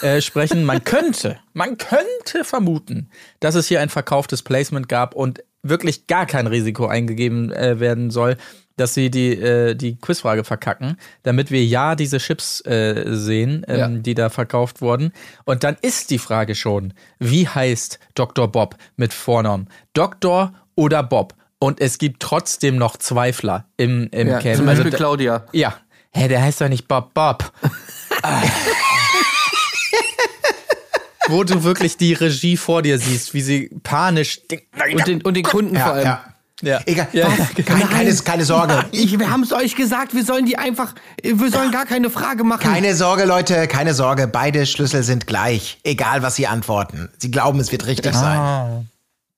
S2: äh, sprechen. Man könnte, man könnte vermuten, dass es hier ein verkauftes Placement gab und wirklich gar kein Risiko eingegeben äh, werden soll, dass sie die, äh, die Quizfrage verkacken, damit wir ja diese Chips äh, sehen, ähm,
S5: Ja.
S2: die da verkauft wurden. Und dann ist die Frage schon, wie heißt Dr. Bob mit Vornamen? Doktor oder Bob? Und es gibt trotzdem noch Zweifler im, im
S5: Ja,
S2: Camp.
S5: zum
S2: Also
S5: Beispiel
S2: da-
S5: Claudia.
S2: ja. Hä, der heißt doch nicht Bob Bob. Ah. Wo du wirklich die Regie vor dir siehst, wie sie panisch.
S5: Und den, und den Kunden vor
S1: Ja,
S5: allem.
S1: ja.
S2: Ja.
S1: Egal,
S2: Ja,
S1: was?
S2: ja,
S1: Kein, keine, keine Sorge.
S5: Ich, wir haben es euch gesagt, wir sollen die einfach, wir sollen gar keine Frage machen.
S1: Keine Sorge, Leute, keine Sorge. Beide Schlüssel sind gleich. Egal, was sie antworten. Sie glauben, es wird richtig sein.
S2: Ah,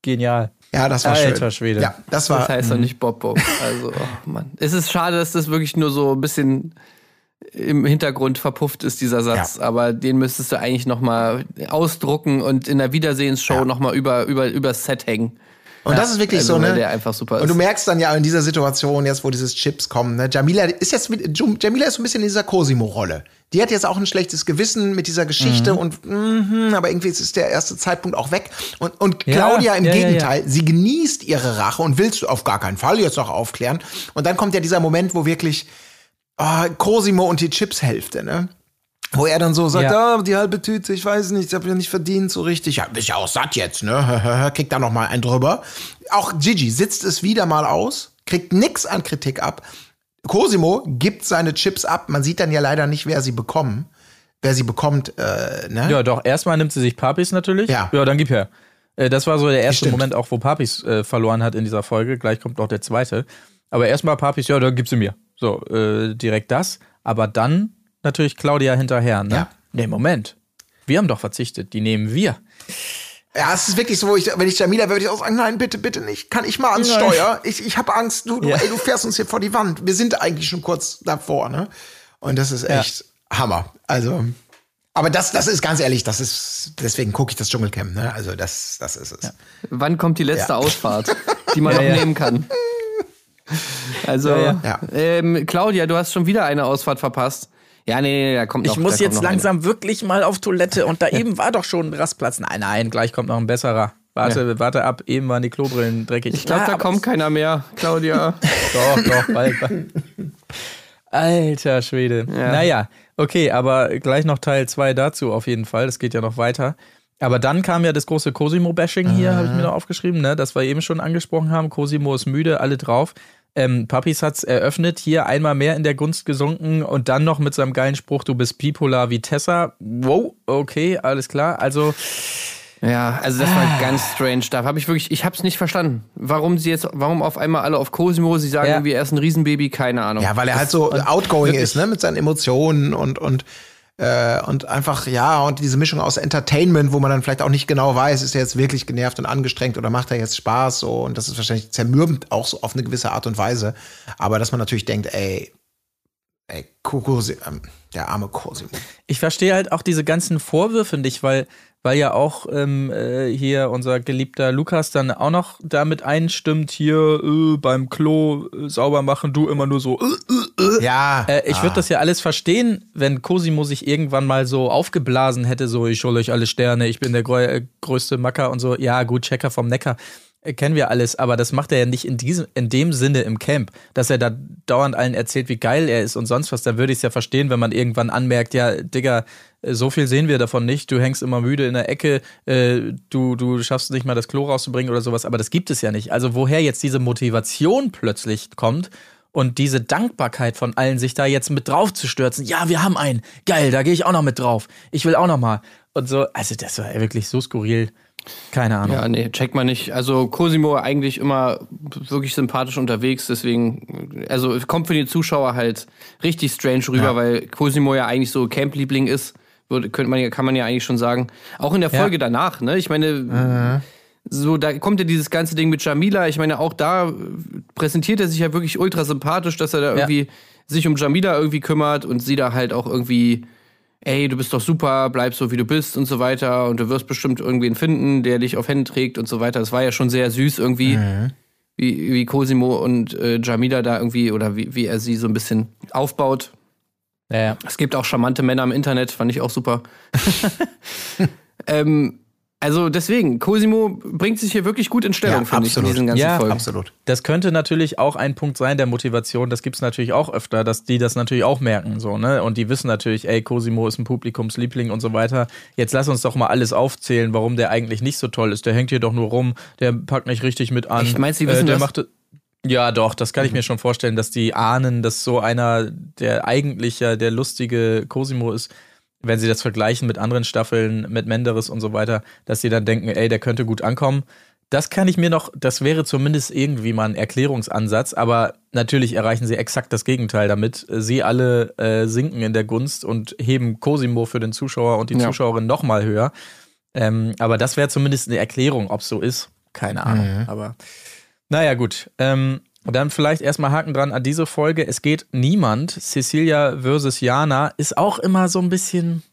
S2: genial.
S1: Ja, das war
S2: Alter
S1: schön.
S2: Schwede.
S1: Ja, das war.
S5: Das heißt doch nicht Bob Bob. Also, oh Mann. Es ist schade, dass das wirklich nur so ein bisschen im Hintergrund verpufft ist, dieser Satz.
S1: Ja.
S5: Aber den müsstest du eigentlich noch mal ausdrucken und in der Wiedersehensshow
S1: Ja.
S5: noch mal über, über, über Set hängen.
S1: Und
S5: Ja,
S1: das ist wirklich
S5: also,
S1: so, ne?
S5: der einfach super
S1: Und du
S5: ist.
S1: merkst dann ja in dieser Situation, jetzt wo dieses Chips kommen, ne? Jamila ist jetzt mit, Jamila ist so ein bisschen in dieser Cosimo-Rolle. Die hat jetzt auch ein schlechtes Gewissen mit dieser Geschichte
S2: Mhm.
S1: und mhm, aber irgendwie ist der erste Zeitpunkt auch weg. Und, und
S2: Ja,
S1: Claudia im
S2: ja.
S1: Gegenteil, sie genießt ihre Rache und willst auf gar keinen Fall jetzt noch aufklären. Und dann kommt ja dieser Moment, wo wirklich oh, Cosimo und die Chipshälfte, ne? Wo er dann so sagt,
S2: Ja.
S1: ah, die halbe Tüte, ich weiß nicht, ich habe ja nicht verdient so richtig. Ja, bist ja auch satt jetzt, ne? Kriegt da noch mal einen drüber. Auch Gigi sitzt es wieder mal aus, kriegt nix an Kritik ab. Cosimo gibt seine Chips ab. Man sieht dann ja leider nicht, wer sie bekommen. Wer sie bekommt, äh, ne?
S2: Ja, doch, erstmal nimmt sie sich Papis natürlich.
S1: Ja.
S2: Ja, dann gib her. Äh, Das war so der erste
S1: Stimmt.
S2: Moment auch, wo Papis äh, verloren hat in dieser Folge. Gleich kommt noch der zweite. Aber erstmal Papis, ja, dann gib sie mir. So, äh, direkt das. Aber dann natürlich Claudia hinterher, ne?
S1: Ja.
S2: Nee, Moment. Wir haben doch verzichtet. Die nehmen wir.
S1: Ja, es ist wirklich so, wo ich, wenn ich Jamila wäre, würde ich auch sagen, nein, bitte, bitte nicht. Kann ich mal ans
S2: Nein.
S1: Steuer? Ich, ich habe Angst, du, du,
S2: Ja.
S1: ey, du fährst uns hier vor die Wand. Wir sind eigentlich schon kurz davor, ne? Und das ist echt Hammer. Also, aber das, das ist ganz ehrlich, das ist, deswegen gucke ich das Dschungelcamp, ne? Also, das, das ist es.
S5: Wann kommt die letzte
S1: Ja.
S5: Ausfahrt, die man
S2: Ja,
S5: noch
S2: ja.
S5: nehmen kann? Also,
S2: Ja,
S1: ja.
S5: Ähm, Claudia, du hast schon wieder eine Ausfahrt verpasst. Ja, nee, nee, da kommt noch
S2: Ich muss jetzt
S5: noch
S2: langsam wirklich mal auf Toilette. Und da eben war doch schon ein Rastplatz. Nein, nein, gleich kommt noch ein besserer. Warte, warte ab. Eben waren die Klobrillen dreckig.
S5: Eine. Ich glaube,
S2: Ja,
S5: da kommt keiner mehr, Claudia.
S2: Doch, doch, bald. bald. Alter Schwede. Naja, okay, aber gleich noch Teil 2 dazu auf jeden Fall. Das geht ja noch weiter. Aber dann kam ja das große Cosimo-Bashing hier, habe ich mir noch aufgeschrieben, ne? das wir eben schon angesprochen haben. Cosimo ist müde, alle drauf. Ähm, Papis hat's eröffnet, hier einmal mehr in der Gunst gesunken und dann noch mit seinem geilen Spruch, du bist bipolar wie Tessa. Wow, okay, alles klar. Also,
S5: Ja, also das war ganz strange. Da habe ich wirklich, ich habe es nicht verstanden. Warum sie jetzt, warum auf einmal alle auf Cosimo, sie sagen
S2: Ja.
S5: irgendwie, er ist ein Riesenbaby, keine Ahnung.
S1: Ja, weil er halt so outgoing ist, ne, mit seinen Emotionen und, und, äh, und einfach, ja, und diese Mischung aus Entertainment, wo man dann vielleicht auch nicht genau weiß, ist er jetzt wirklich genervt und angestrengt oder macht er jetzt Spaß so und das ist wahrscheinlich zermürbend auch so auf eine gewisse Art und Weise. Aber dass man natürlich denkt, ey, ey, Kosi, ähm, der arme Cosimo.
S2: ich verstehe halt auch diese ganzen Vorwürfe nicht, weil, weil ja auch ähm, äh, hier unser geliebter Lukas dann auch noch damit einstimmt, hier äh, beim Klo äh, sauber machen, du immer nur so. Äh,
S1: Ja.
S2: äh, ich würde das ja alles verstehen, wenn Cosimo sich irgendwann mal so aufgeblasen hätte, so ich hole euch alle Sterne, ich bin der grö äh, größte Macker und so. Ja, gut, Checker vom Neckar. Äh, Kennen wir alles, aber das macht er ja nicht in diesem, in dem Sinne im Camp, dass er da dauernd allen erzählt, wie geil er ist und sonst was. Da würde ich es ja verstehen, wenn man irgendwann anmerkt, ja, Digga, äh, so viel sehen wir davon nicht. Du hängst immer müde in der Ecke, äh, du, du schaffst nicht mal das Klo rauszubringen oder sowas, aber das gibt es ja nicht. Also woher jetzt diese Motivation plötzlich kommt und diese Dankbarkeit von allen, sich da jetzt mit drauf zu stürzen. Ja, wir haben einen. Geil, da gehe ich auch noch mit drauf. Ich will auch noch mal. Und so, also das war wirklich so skurril. Keine Ahnung.
S5: Ja, nee, checkt man nicht. Also Cosimo eigentlich immer wirklich sympathisch unterwegs, deswegen, also kommt für die Zuschauer halt richtig strange rüber,
S1: Ja.
S5: weil Cosimo ja eigentlich so Camp-Liebling ist, würde, könnte man ja, kann man ja eigentlich schon sagen. Auch in der
S2: Ja.
S5: Folge danach, ne? Ich meine, so, da kommt ja dieses ganze Ding mit Jamila. Ich meine, auch da präsentiert er sich ja wirklich ultra sympathisch, dass er da irgendwie sich um Jamila irgendwie kümmert und sie da halt auch irgendwie ey, du bist doch super, bleib so wie du bist und so weiter und du wirst bestimmt irgendwen finden, der dich auf Händen trägt und so weiter. Das war ja schon sehr süß irgendwie, wie, wie Cosimo und äh, Jamila da irgendwie oder wie, wie er sie so ein bisschen aufbaut.
S2: Ja, ja.
S5: Es gibt auch charmante Männer im Internet, fand ich auch super. ähm, also deswegen, Cosimo bringt sich hier wirklich gut in Stellung,
S1: Ja,
S5: finde ich, in diesen ganzen
S2: Ja,
S5: Folgen.
S1: Absolut.
S2: Das könnte natürlich auch ein Punkt sein der Motivation. Das gibt es natürlich auch öfter, dass die das natürlich auch merken, so, ne? Und die wissen natürlich, ey, Cosimo ist ein Publikumsliebling und so weiter. Jetzt lass uns doch mal alles aufzählen, warum der eigentlich nicht so toll ist. Der hängt hier doch nur rum, der packt nicht richtig mit an.
S5: Echt? Meinst du, die wissen
S2: der
S5: das?
S2: Macht, ja, doch, das kann ich mir schon vorstellen, dass die ahnen, dass so einer, der eigentlich ja der lustige Cosimo ist, wenn sie das vergleichen mit anderen Staffeln, mit Menderes und so weiter, dass sie dann denken, ey, der könnte gut ankommen. Das kann ich mir noch, das wäre zumindest irgendwie mal ein Erklärungsansatz, aber natürlich erreichen sie exakt das Gegenteil damit. Sie alle äh, sinken in der Gunst und heben Cosimo für den Zuschauer und die
S5: Ja.
S2: Zuschauerin noch mal höher. Ähm, aber das wäre zumindest eine Erklärung, ob es so ist. Keine Ahnung. Aber naja, gut. Ähm, dann vielleicht erstmal Haken dran an diese Folge. Es geht niemand. Cecilia versus Jana ist auch immer so ein bisschen.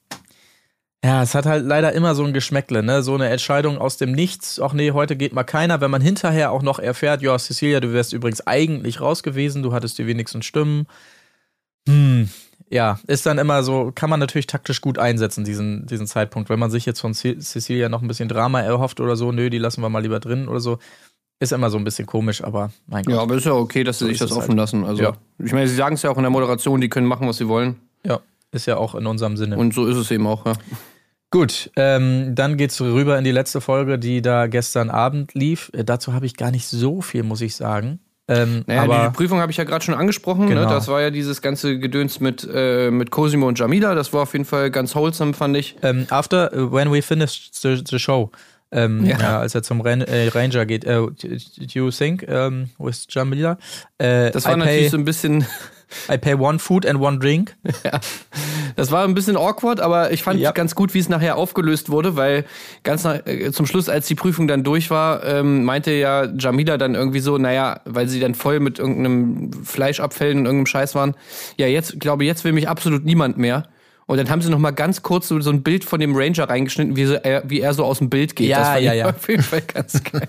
S2: Ja, es hat halt leider immer so ein Geschmäckle, ne? So eine Entscheidung aus dem Nichts. Ach nee, heute geht mal keiner. Wenn man hinterher auch noch erfährt, ja, Cecilia, du wärst übrigens eigentlich raus gewesen, du hattest die wenigsten Stimmen. Hm, ja, ist dann immer so, kann man natürlich taktisch gut einsetzen, diesen, diesen Zeitpunkt. Wenn man sich jetzt von Ce- Cecilia noch ein bisschen Drama erhofft oder so, nö, die lassen wir mal lieber drin oder so. Ist immer so ein bisschen komisch, aber mein Gott.
S5: Ja, aber ist ja okay, dass sie
S2: So
S5: sich das offen
S2: halt.
S5: lassen. Also,
S2: Ja.
S5: ich meine, sie sagen es ja auch in der Moderation, die können machen, was sie wollen.
S2: Ja, ist ja auch in unserem Sinne.
S5: Und so ist es eben auch, ja.
S2: Gut, ähm, dann geht's rüber in die letzte Folge, die da gestern Abend lief. Äh, dazu habe ich gar nicht so viel, muss ich sagen. Ähm,
S5: Naja,
S2: aber
S5: die Prüfung habe ich ja gerade schon angesprochen. Ne?
S2: Genau.
S5: Das war ja dieses ganze Gedöns mit, äh, mit Cosimo und Jamila. Das war auf jeden Fall ganz wholesome, fand ich.
S2: ähm, after uh, when we finished the, the show, ähm,
S5: Ja.
S2: ja. als er zum Ran äh, Ranger geht, äh, do you think um, with Jamila? Äh,
S5: Das war
S2: I
S5: natürlich
S2: pay,
S5: so ein bisschen,
S2: I pay one food and one drink.
S5: das war ein bisschen awkward, aber ich fand
S2: Ja.
S5: ganz gut, wie es nachher aufgelöst wurde, weil ganz nach, äh, zum Schluss, als die Prüfung dann durch war, ähm, meinte ja Jamila dann irgendwie so, naja, weil sie dann voll mit irgendeinem Fleischabfällen und irgendeinem Scheiß waren, ja, jetzt, glaube jetzt will mich absolut niemand mehr. Und dann haben sie noch mal ganz kurz so, so ein Bild von dem Ranger reingeschnitten, wie, so, er, wie er so aus dem Bild geht.
S2: Ja,
S5: das fand
S2: ja, ja.
S5: auf jeden Fall ganz geil.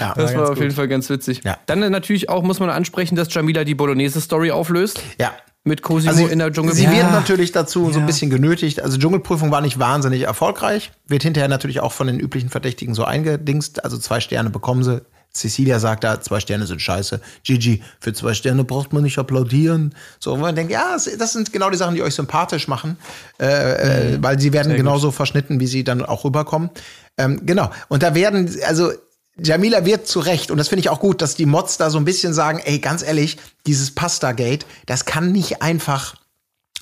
S1: Ja,
S5: Das
S2: Ja,
S5: war auf jeden
S2: gut.
S5: Fall ganz witzig.
S1: Ja.
S5: Dann natürlich auch muss man ansprechen, dass Jamila die Bolognese-Story auflöst.
S1: ja.
S5: Mit Cosimo
S1: Also
S5: in der Dschungel.
S1: sie
S2: Ja.
S1: wird natürlich dazu so ein bisschen genötigt. Also Dschungelprüfung war nicht wahnsinnig erfolgreich. Wird hinterher natürlich auch von den üblichen Verdächtigen so eingedingst. Also zwei Sterne bekommen sie. Cecilia sagt da, zwei Sterne sind scheiße. Gigi, für zwei Sterne braucht man nicht applaudieren. So, wo man denkt, ja, das sind genau die Sachen, die euch sympathisch machen, äh, äh, weil sie werden genauso verschnitten, wie sie dann auch rüberkommen. Ähm, genau. Und da werden, also Jamila wird zu Recht, und das finde ich auch gut, dass die Mods da so ein bisschen sagen, ey, ganz ehrlich, dieses Pasta-Gate, das kann nicht einfach,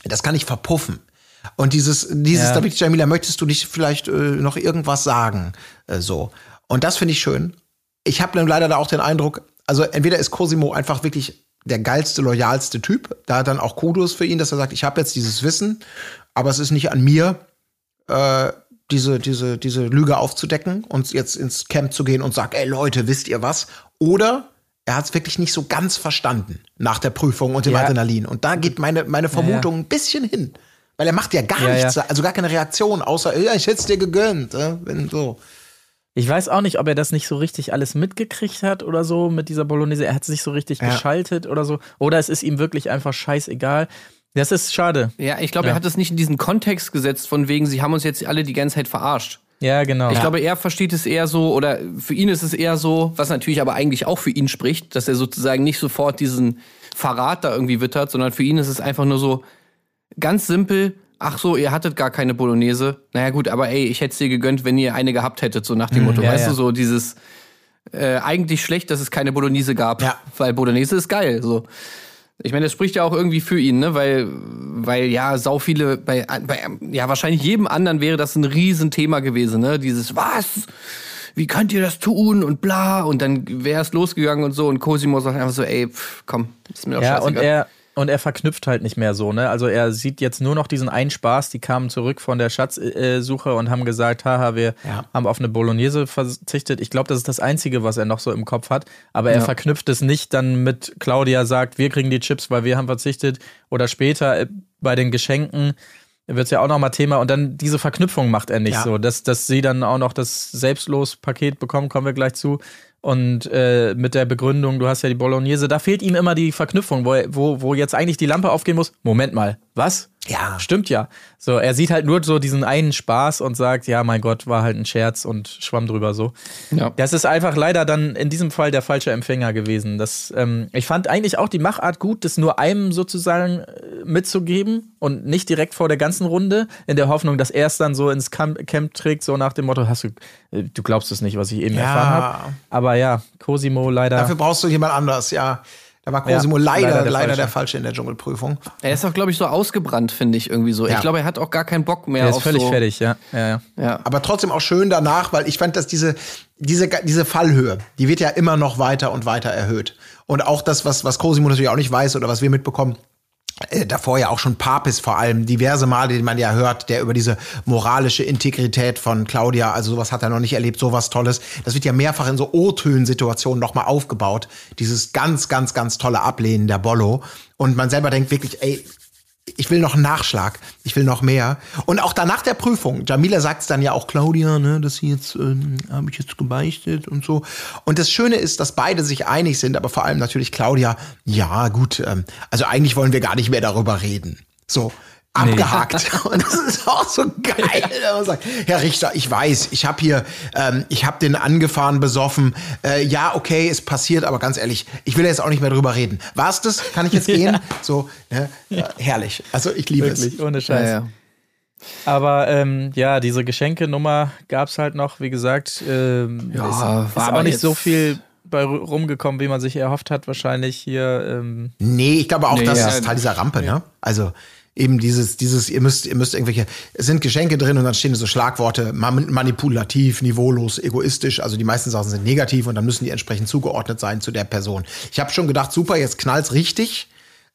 S1: das kann nicht verpuffen. Und dieses, dieses,
S2: Ja.
S1: da Jamila, möchtest du nicht vielleicht äh, noch irgendwas sagen? Äh, so. Und das finde ich schön. Ich habe dann leider da auch den Eindruck, also entweder ist Cosimo einfach wirklich der geilste, loyalste Typ, da dann auch Kudos für ihn, dass er sagt, ich habe jetzt dieses Wissen, aber es ist nicht an mir, äh, diese, diese, diese Lüge aufzudecken und jetzt ins Camp zu gehen und sagt, ey Leute, wisst ihr was? Oder er hat es wirklich nicht so ganz verstanden nach der Prüfung und dem
S2: Ja.
S1: Adrenalin. Und da geht meine, meine Vermutung ein bisschen hin. Weil er macht ja gar
S2: Ja,
S1: nichts,
S2: ja.
S1: also gar keine Reaktion, außer, ja, ich hätte es dir gegönnt. äh, Wenn so.
S2: Ich weiß auch nicht, ob er das nicht so richtig alles mitgekriegt hat oder so mit dieser Bolognese. Er hat sich so richtig
S1: Ja.
S2: geschaltet oder so. Oder es ist ihm wirklich einfach scheißegal. Das ist schade.
S5: Ja, ich glaube,
S2: Ja.
S5: er hat es nicht in diesen Kontext gesetzt, von wegen, sie haben uns jetzt alle die ganze Zeit verarscht.
S2: Ja, genau.
S5: Ich glaube, er versteht es eher so, oder für ihn ist es eher so, was natürlich aber eigentlich auch für ihn spricht, dass er sozusagen nicht sofort diesen Verrat da irgendwie wittert, sondern für ihn ist es einfach nur so ganz simpel, ach so, ihr hattet gar keine Bolognese. Naja gut, aber ey, ich hätte es dir gegönnt, wenn ihr eine gehabt hättet, so nach dem Motto.
S2: ja,
S5: weißt
S2: ja.
S5: du, so dieses äh, eigentlich schlecht, dass es keine Bolognese gab,
S1: Ja.
S5: weil Bolognese ist geil, so. Ich meine, das spricht ja auch irgendwie für ihn, ne? Weil, weil ja, sau viele, bei, bei ja, wahrscheinlich jedem anderen wäre das ein Riesenthema gewesen, ne? Dieses, was? Wie könnt ihr das tun? Und bla. Und dann wäre es losgegangen und so. Und Cosimo sagt einfach so, ey, pff, komm, ist mir doch
S2: Ja, und
S5: scheißegal.
S2: er, und er verknüpft halt nicht mehr so, ne? Also er sieht jetzt nur noch diesen einen Spaß, die kamen zurück von der Schatzsuche und haben gesagt, haha, wir
S1: Ja.
S2: haben auf eine Bolognese verzichtet. Ich glaube, das ist das Einzige, was er noch so im Kopf hat. Aber er verknüpft es nicht dann mit Claudia sagt, wir kriegen die Chips, weil wir haben verzichtet. Oder später äh, bei den Geschenken wird es ja auch noch mal Thema. Und dann diese Verknüpfung macht er nicht
S1: Ja.
S2: so. Dass, dass sie dann auch noch das Selbstlos-Paket bekommen, kommen wir gleich zu. Und äh, mit der Begründung, du hast ja die Bolognese, da fehlt ihm immer die Verknüpfung, wo, wo, wo jetzt eigentlich die Lampe aufgehen muss. Moment mal, was?
S1: Ja.
S2: Stimmt ja. So, er sieht halt nur so diesen einen Spaß und sagt, ja, mein Gott, war halt ein Scherz und schwamm drüber so.
S5: Ja.
S2: Das ist einfach leider dann in diesem Fall der falsche Empfänger gewesen. Das, ähm, ich fand eigentlich auch die Machart gut, das nur einem sozusagen äh, mitzugeben und nicht direkt vor der ganzen Runde, in der Hoffnung, dass er es dann so ins Camp, Camp trägt, so nach dem Motto, hast du, äh, du glaubst es nicht, was ich eben
S1: Ja.
S2: erfahren habe. Aber ja, Cosimo leider.
S1: Dafür brauchst du jemand anders, ja. Da war Cosimo
S2: Ja,
S1: leider,
S2: leider
S1: leider,
S2: der
S1: der,
S2: Falsche.
S1: Falsche in der Dschungelprüfung.
S5: Er ist auch, glaube ich, so ausgebrannt, finde ich irgendwie so.
S1: Ja.
S5: Ich glaube, er hat auch gar keinen Bock mehr
S2: der ist
S5: auf
S2: völlig
S5: so,
S2: fertig, ja. ja, ja.
S5: Ja.
S1: Aber trotzdem auch schön danach, weil ich fand, dass diese, diese, diese Fallhöhe, die wird ja immer noch weiter und weiter erhöht. Und auch das, was, was Cosimo natürlich auch nicht weiß oder was wir mitbekommen, äh, davor ja auch schon Papis vor allem, diverse Male, die man ja hört, der über diese moralische Integrität von Claudia, also sowas hat er noch nicht erlebt, sowas Tolles. Das wird ja mehrfach in so O-Tönen-Situationen nochmal aufgebaut. Dieses ganz, ganz, ganz tolle Ablehnen der Bollo. Und man selber denkt wirklich, ey, ich, will noch einen Nachschlag. Ich will noch mehr. Und auch danach der Prüfung. Jamila sagt es dann ja auch, Claudia, ne, das hier jetzt, ähm, habe ich jetzt gebeichtet und so. Und das Schöne ist, dass beide sich einig sind, aber vor allem natürlich Claudia, ja, gut, ähm, also eigentlich wollen wir gar nicht mehr darüber reden. So abgehakt. Nee. Und das ist auch so geil. Ja. Sagt, Herr Richter, ich weiß, ich habe hier, ähm, ich habe den angefahren, besoffen. Äh, ja, okay, ist passiert, aber ganz ehrlich, ich will jetzt auch nicht mehr drüber reden. War's das? Kann ich jetzt gehen? Ja. So, ne? ja, herrlich. Also ich liebe Wirklich, es.
S2: Ohne Scheiß. Ja, aber ähm, ja, diese Geschenkenummer gab's halt noch, wie gesagt, ähm, ja, ist, war ist auch nicht so viel bei rumgekommen, wie man sich erhofft hat, wahrscheinlich hier. Ähm
S1: nee, ich glaube auch, nee, das ja, ist Teil dieser Rampe, ne? Also eben dieses, dieses, ihr müsst, ihr müsst irgendwelche, es sind Geschenke drin und dann stehen so Schlagworte, manipulativ, niveaulos, egoistisch, also die meisten Sachen sind negativ und dann müssen die entsprechend zugeordnet sein zu der Person. Ich habe schon gedacht, super, jetzt knallt's richtig,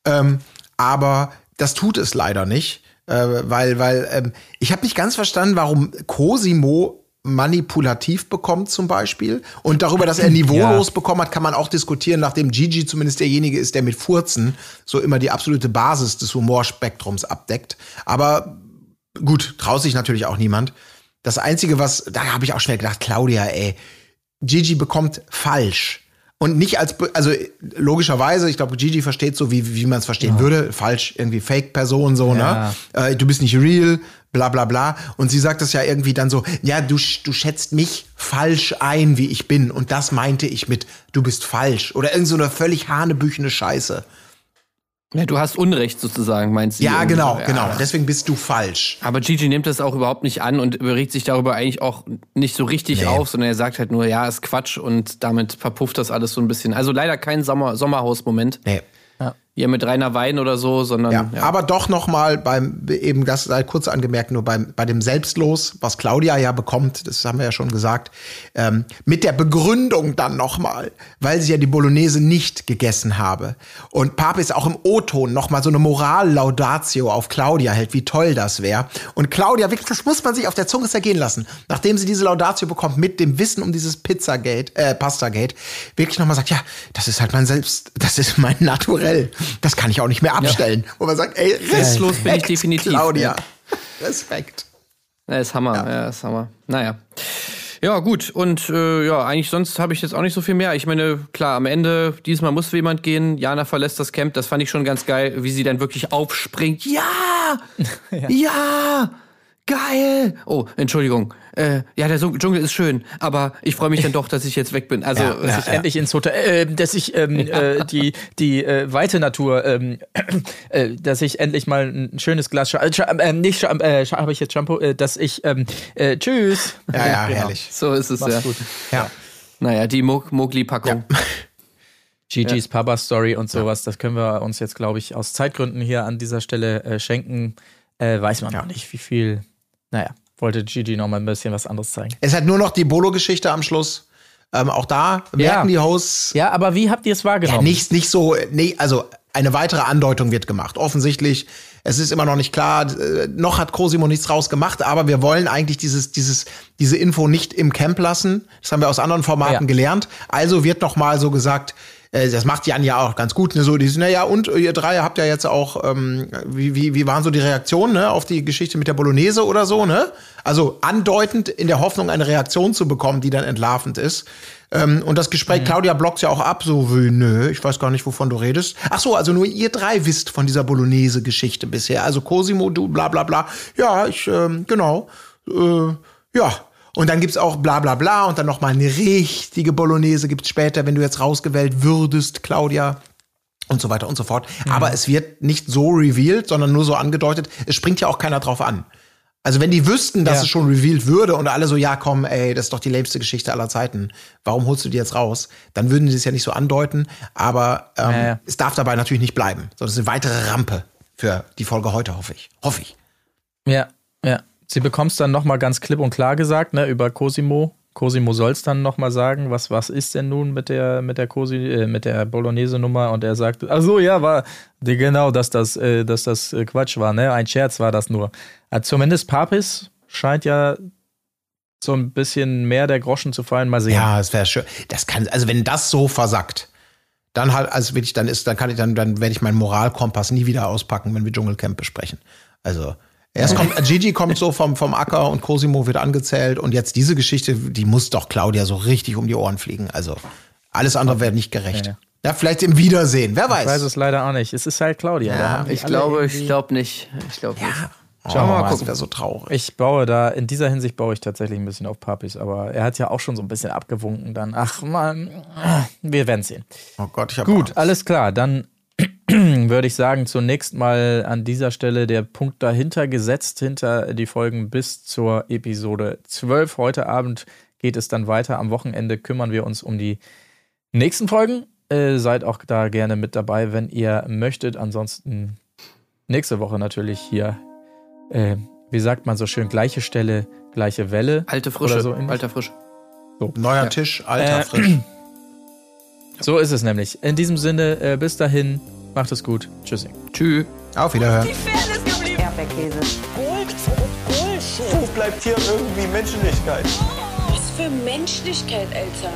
S1: ähm, aber das tut es leider nicht, äh, weil, weil ähm, ich habe nicht ganz verstanden, warum Cosimo manipulativ bekommt zum Beispiel. Und darüber, dass er niveaulos ja. bekommen hat, kann man auch diskutieren, nachdem Gigi zumindest derjenige ist, der mit Furzen so immer die absolute Basis des Humorspektrums abdeckt. Aber gut, traut sich natürlich auch niemand. Das Einzige, was, da habe ich auch schnell gedacht, Claudia, ey, Gigi bekommt falsch. Und nicht als, also logischerweise, ich glaube, Gigi versteht so, wie, wie man es verstehen ja. würde. Falsch, irgendwie Fake-Person, so, ne? ja. ne? Äh, du bist nicht real, bla bla bla. Und sie sagt das ja irgendwie dann so, ja, du, du schätzt mich falsch ein, wie ich bin. Und das meinte ich mit, du bist falsch. Oder irgend so eine völlig hanebüchene Scheiße.
S5: Ja, du hast Unrecht sozusagen, meinst du?
S1: Ja, genau, ja. genau. Deswegen bist du falsch.
S5: Aber Gigi nimmt das auch überhaupt nicht an und regt sich darüber eigentlich auch nicht so richtig nee. auf, sondern er sagt halt nur, ja, ist Quatsch und damit verpufft das alles so ein bisschen. Also leider kein Sommer Sommerhaus-Moment. Nee hier mit Rainer Wein oder so, sondern.
S1: Ja, ja. aber doch nochmal beim, eben das sei kurz angemerkt, nur beim, bei dem Selbstlos, was Claudia ja bekommt, das haben wir ja schon gesagt, ähm, mit der Begründung dann nochmal, weil sie ja die Bolognese nicht gegessen habe. Und Papis auch im O-Ton nochmal so eine Moral-Laudatio auf Claudia hält, wie toll das wäre. Und Claudia, wirklich, das muss man sich auf der Zunge zergehen lassen, nachdem sie diese Laudatio bekommt, mit dem Wissen um dieses Pizzagate, äh, Pastagate, wirklich nochmal sagt, ja, das ist halt mein Selbst, das ist mein Naturell das kann ich auch nicht mehr abstellen. Ja. Wo man sagt, ey, restlos bin ich definitiv. Claudia. Respekt.
S5: Ja, ist Hammer, ja. ja, ist Hammer. Naja. Ja, gut. Und äh, ja, eigentlich sonst habe ich jetzt auch nicht so viel mehr. Ich meine, klar, am Ende, diesmal musste jemand gehen. Jana verlässt das Camp. Das fand ich schon ganz geil, wie sie dann wirklich aufspringt. Ja! ja! ja! Geil! Oh, Entschuldigung äh, ja, der Dschungel ist schön, aber ich freue mich dann doch, dass ich jetzt weg bin. Also,
S2: ja, dass ja, ich ja. endlich ins Hotel, äh, dass ich ähm, äh, die, die äh, weite Natur, ähm, äh, dass ich endlich mal ein schönes Glas, äh, äh, nicht, äh, habe ich jetzt Shampoo, äh, dass ich, ähm, äh, tschüss.
S1: Ja, ja, genau. herrlich.
S5: So ist es, Mach's ja. Gut. Ja. Naja, die Mogli-Packung. Ja.
S2: Gigi's ja. Papa Story und sowas, das können wir uns jetzt, glaube ich, aus Zeitgründen hier an dieser Stelle äh, schenken. Äh, weiß man ja. noch nicht, wie viel. Naja, wollte Gigi noch mal ein bisschen was anderes zeigen.
S1: Es hat nur noch die Bolo-Geschichte am Schluss. Ähm, auch da merken ja. die Hosts.
S2: Ja, aber wie habt ihr es wahrgenommen? Ja,
S1: nicht, nicht so, nee, also eine weitere Andeutung wird gemacht. Offensichtlich, es ist immer noch nicht klar, äh, noch hat Cosimo nichts rausgemacht, aber wir wollen eigentlich dieses, dieses, diese Info nicht im Camp lassen. Das haben wir aus anderen Formaten ja. gelernt. Also wird noch mal so gesagt, äh, das macht Jan ja auch ganz gut, ne? So, die sind, naja, und ihr drei habt ja jetzt auch, ähm, wie, wie, wie waren so die Reaktionen, ne, auf die Geschichte mit der Bolognese oder so, ne? Also andeutend in der Hoffnung, eine Reaktion zu bekommen, die dann entlarvend ist. Ähm, und das Gespräch, mhm. Claudia blockt ja auch ab, so wie, nö, ich weiß gar nicht, wovon du redest. Ach so, also nur ihr drei wisst von dieser Bolognese-Geschichte bisher. Also Cosimo, du, bla bla bla. Ja, ich, ähm, genau. Äh, ja, und dann gibt's auch bla bla bla und dann nochmal eine richtige Bolognese gibt's später, wenn du jetzt rausgewählt würdest, Claudia. Und so weiter und so fort. Mhm. Aber es wird nicht so revealed, sondern nur so angedeutet. Es springt ja auch keiner drauf an. Also wenn die wüssten, dass ja. es schon revealed würde und alle so, ja komm, ey, das ist doch die lämste Geschichte aller Zeiten, warum holst du die jetzt raus? Dann würden die es ja nicht so andeuten, aber ähm, ja, ja. es darf dabei natürlich nicht bleiben. Sondern es ist eine weitere Rampe für die Folge heute, hoffe ich. Hoffe ich.
S2: Ja, ja. Sie bekommt es dann nochmal ganz klipp und klar gesagt, ne, über Cosimo. Cosimo soll es dann nochmal sagen, was, was ist denn nun mit der, mit der Cosi, äh, mit der Bolognese-Nummer? Und er sagt, ach so, ja, war, genau, dass das, äh, dass das äh, Quatsch war, ne? Ein Scherz war das nur. Also zumindest Papis scheint ja so ein bisschen mehr der Groschen zu fallen. Mal sehen.
S1: Ja, es wäre schön. Das kann, also wenn das so versackt, Dann halt, also wirklich, dann ist, dann kann ich, dann, dann werde ich meinen Moralkompass nie wieder auspacken, wenn wir Dschungelcamp besprechen. Also, erst kommt, Gigi kommt so vom, vom Acker und Cosimo wird angezählt und jetzt diese Geschichte, die muss doch Claudia so richtig um die Ohren fliegen. Also, alles andere wäre nicht gerecht.
S2: Ja.
S1: Ja, vielleicht im Wiedersehen, wer weiß.
S2: Ich weiß es leider auch nicht. Es ist halt Claudia.
S1: Ja,
S5: Ich glaube,
S2: irgendwie-
S5: ich glaube nicht. Ich glaube nicht.
S1: Schauen
S5: wir mal
S1: Das
S5: gucken.
S1: wäre so traurig.
S2: Ich baue da, in dieser Hinsicht baue ich tatsächlich ein bisschen auf Papis, aber er hat ja auch schon so ein bisschen abgewunken dann. Ach man, wir werden sehen.
S1: Oh Gott, ich habe
S2: Gut, alles klar. Dann würde ich sagen, zunächst mal an dieser Stelle der Punkt dahinter gesetzt, hinter die Folgen bis zur Episode 12. Heute Abend geht es dann weiter. Am Wochenende kümmern wir uns um die nächsten Folgen. Äh, seid auch da gerne mit dabei, wenn ihr möchtet. Ansonsten nächste Woche natürlich hier, äh, wie sagt man so schön, gleiche Stelle, gleiche Welle.
S5: Alte Frische.
S2: Oder so.
S5: Alter Frisch.
S1: Neuer Tisch, alter
S2: Äh,
S1: frisch.
S2: So ist es nämlich. In diesem Sinne, äh, bis dahin, macht es gut. Tschüssing.
S5: Tschüss.
S1: Auf Wiederhören.
S4: Erdbeerkäse.
S3: Gold, Bullshit. Wo bleibt hier irgendwie Menschlichkeit?
S4: Was für Menschlichkeit, Alter.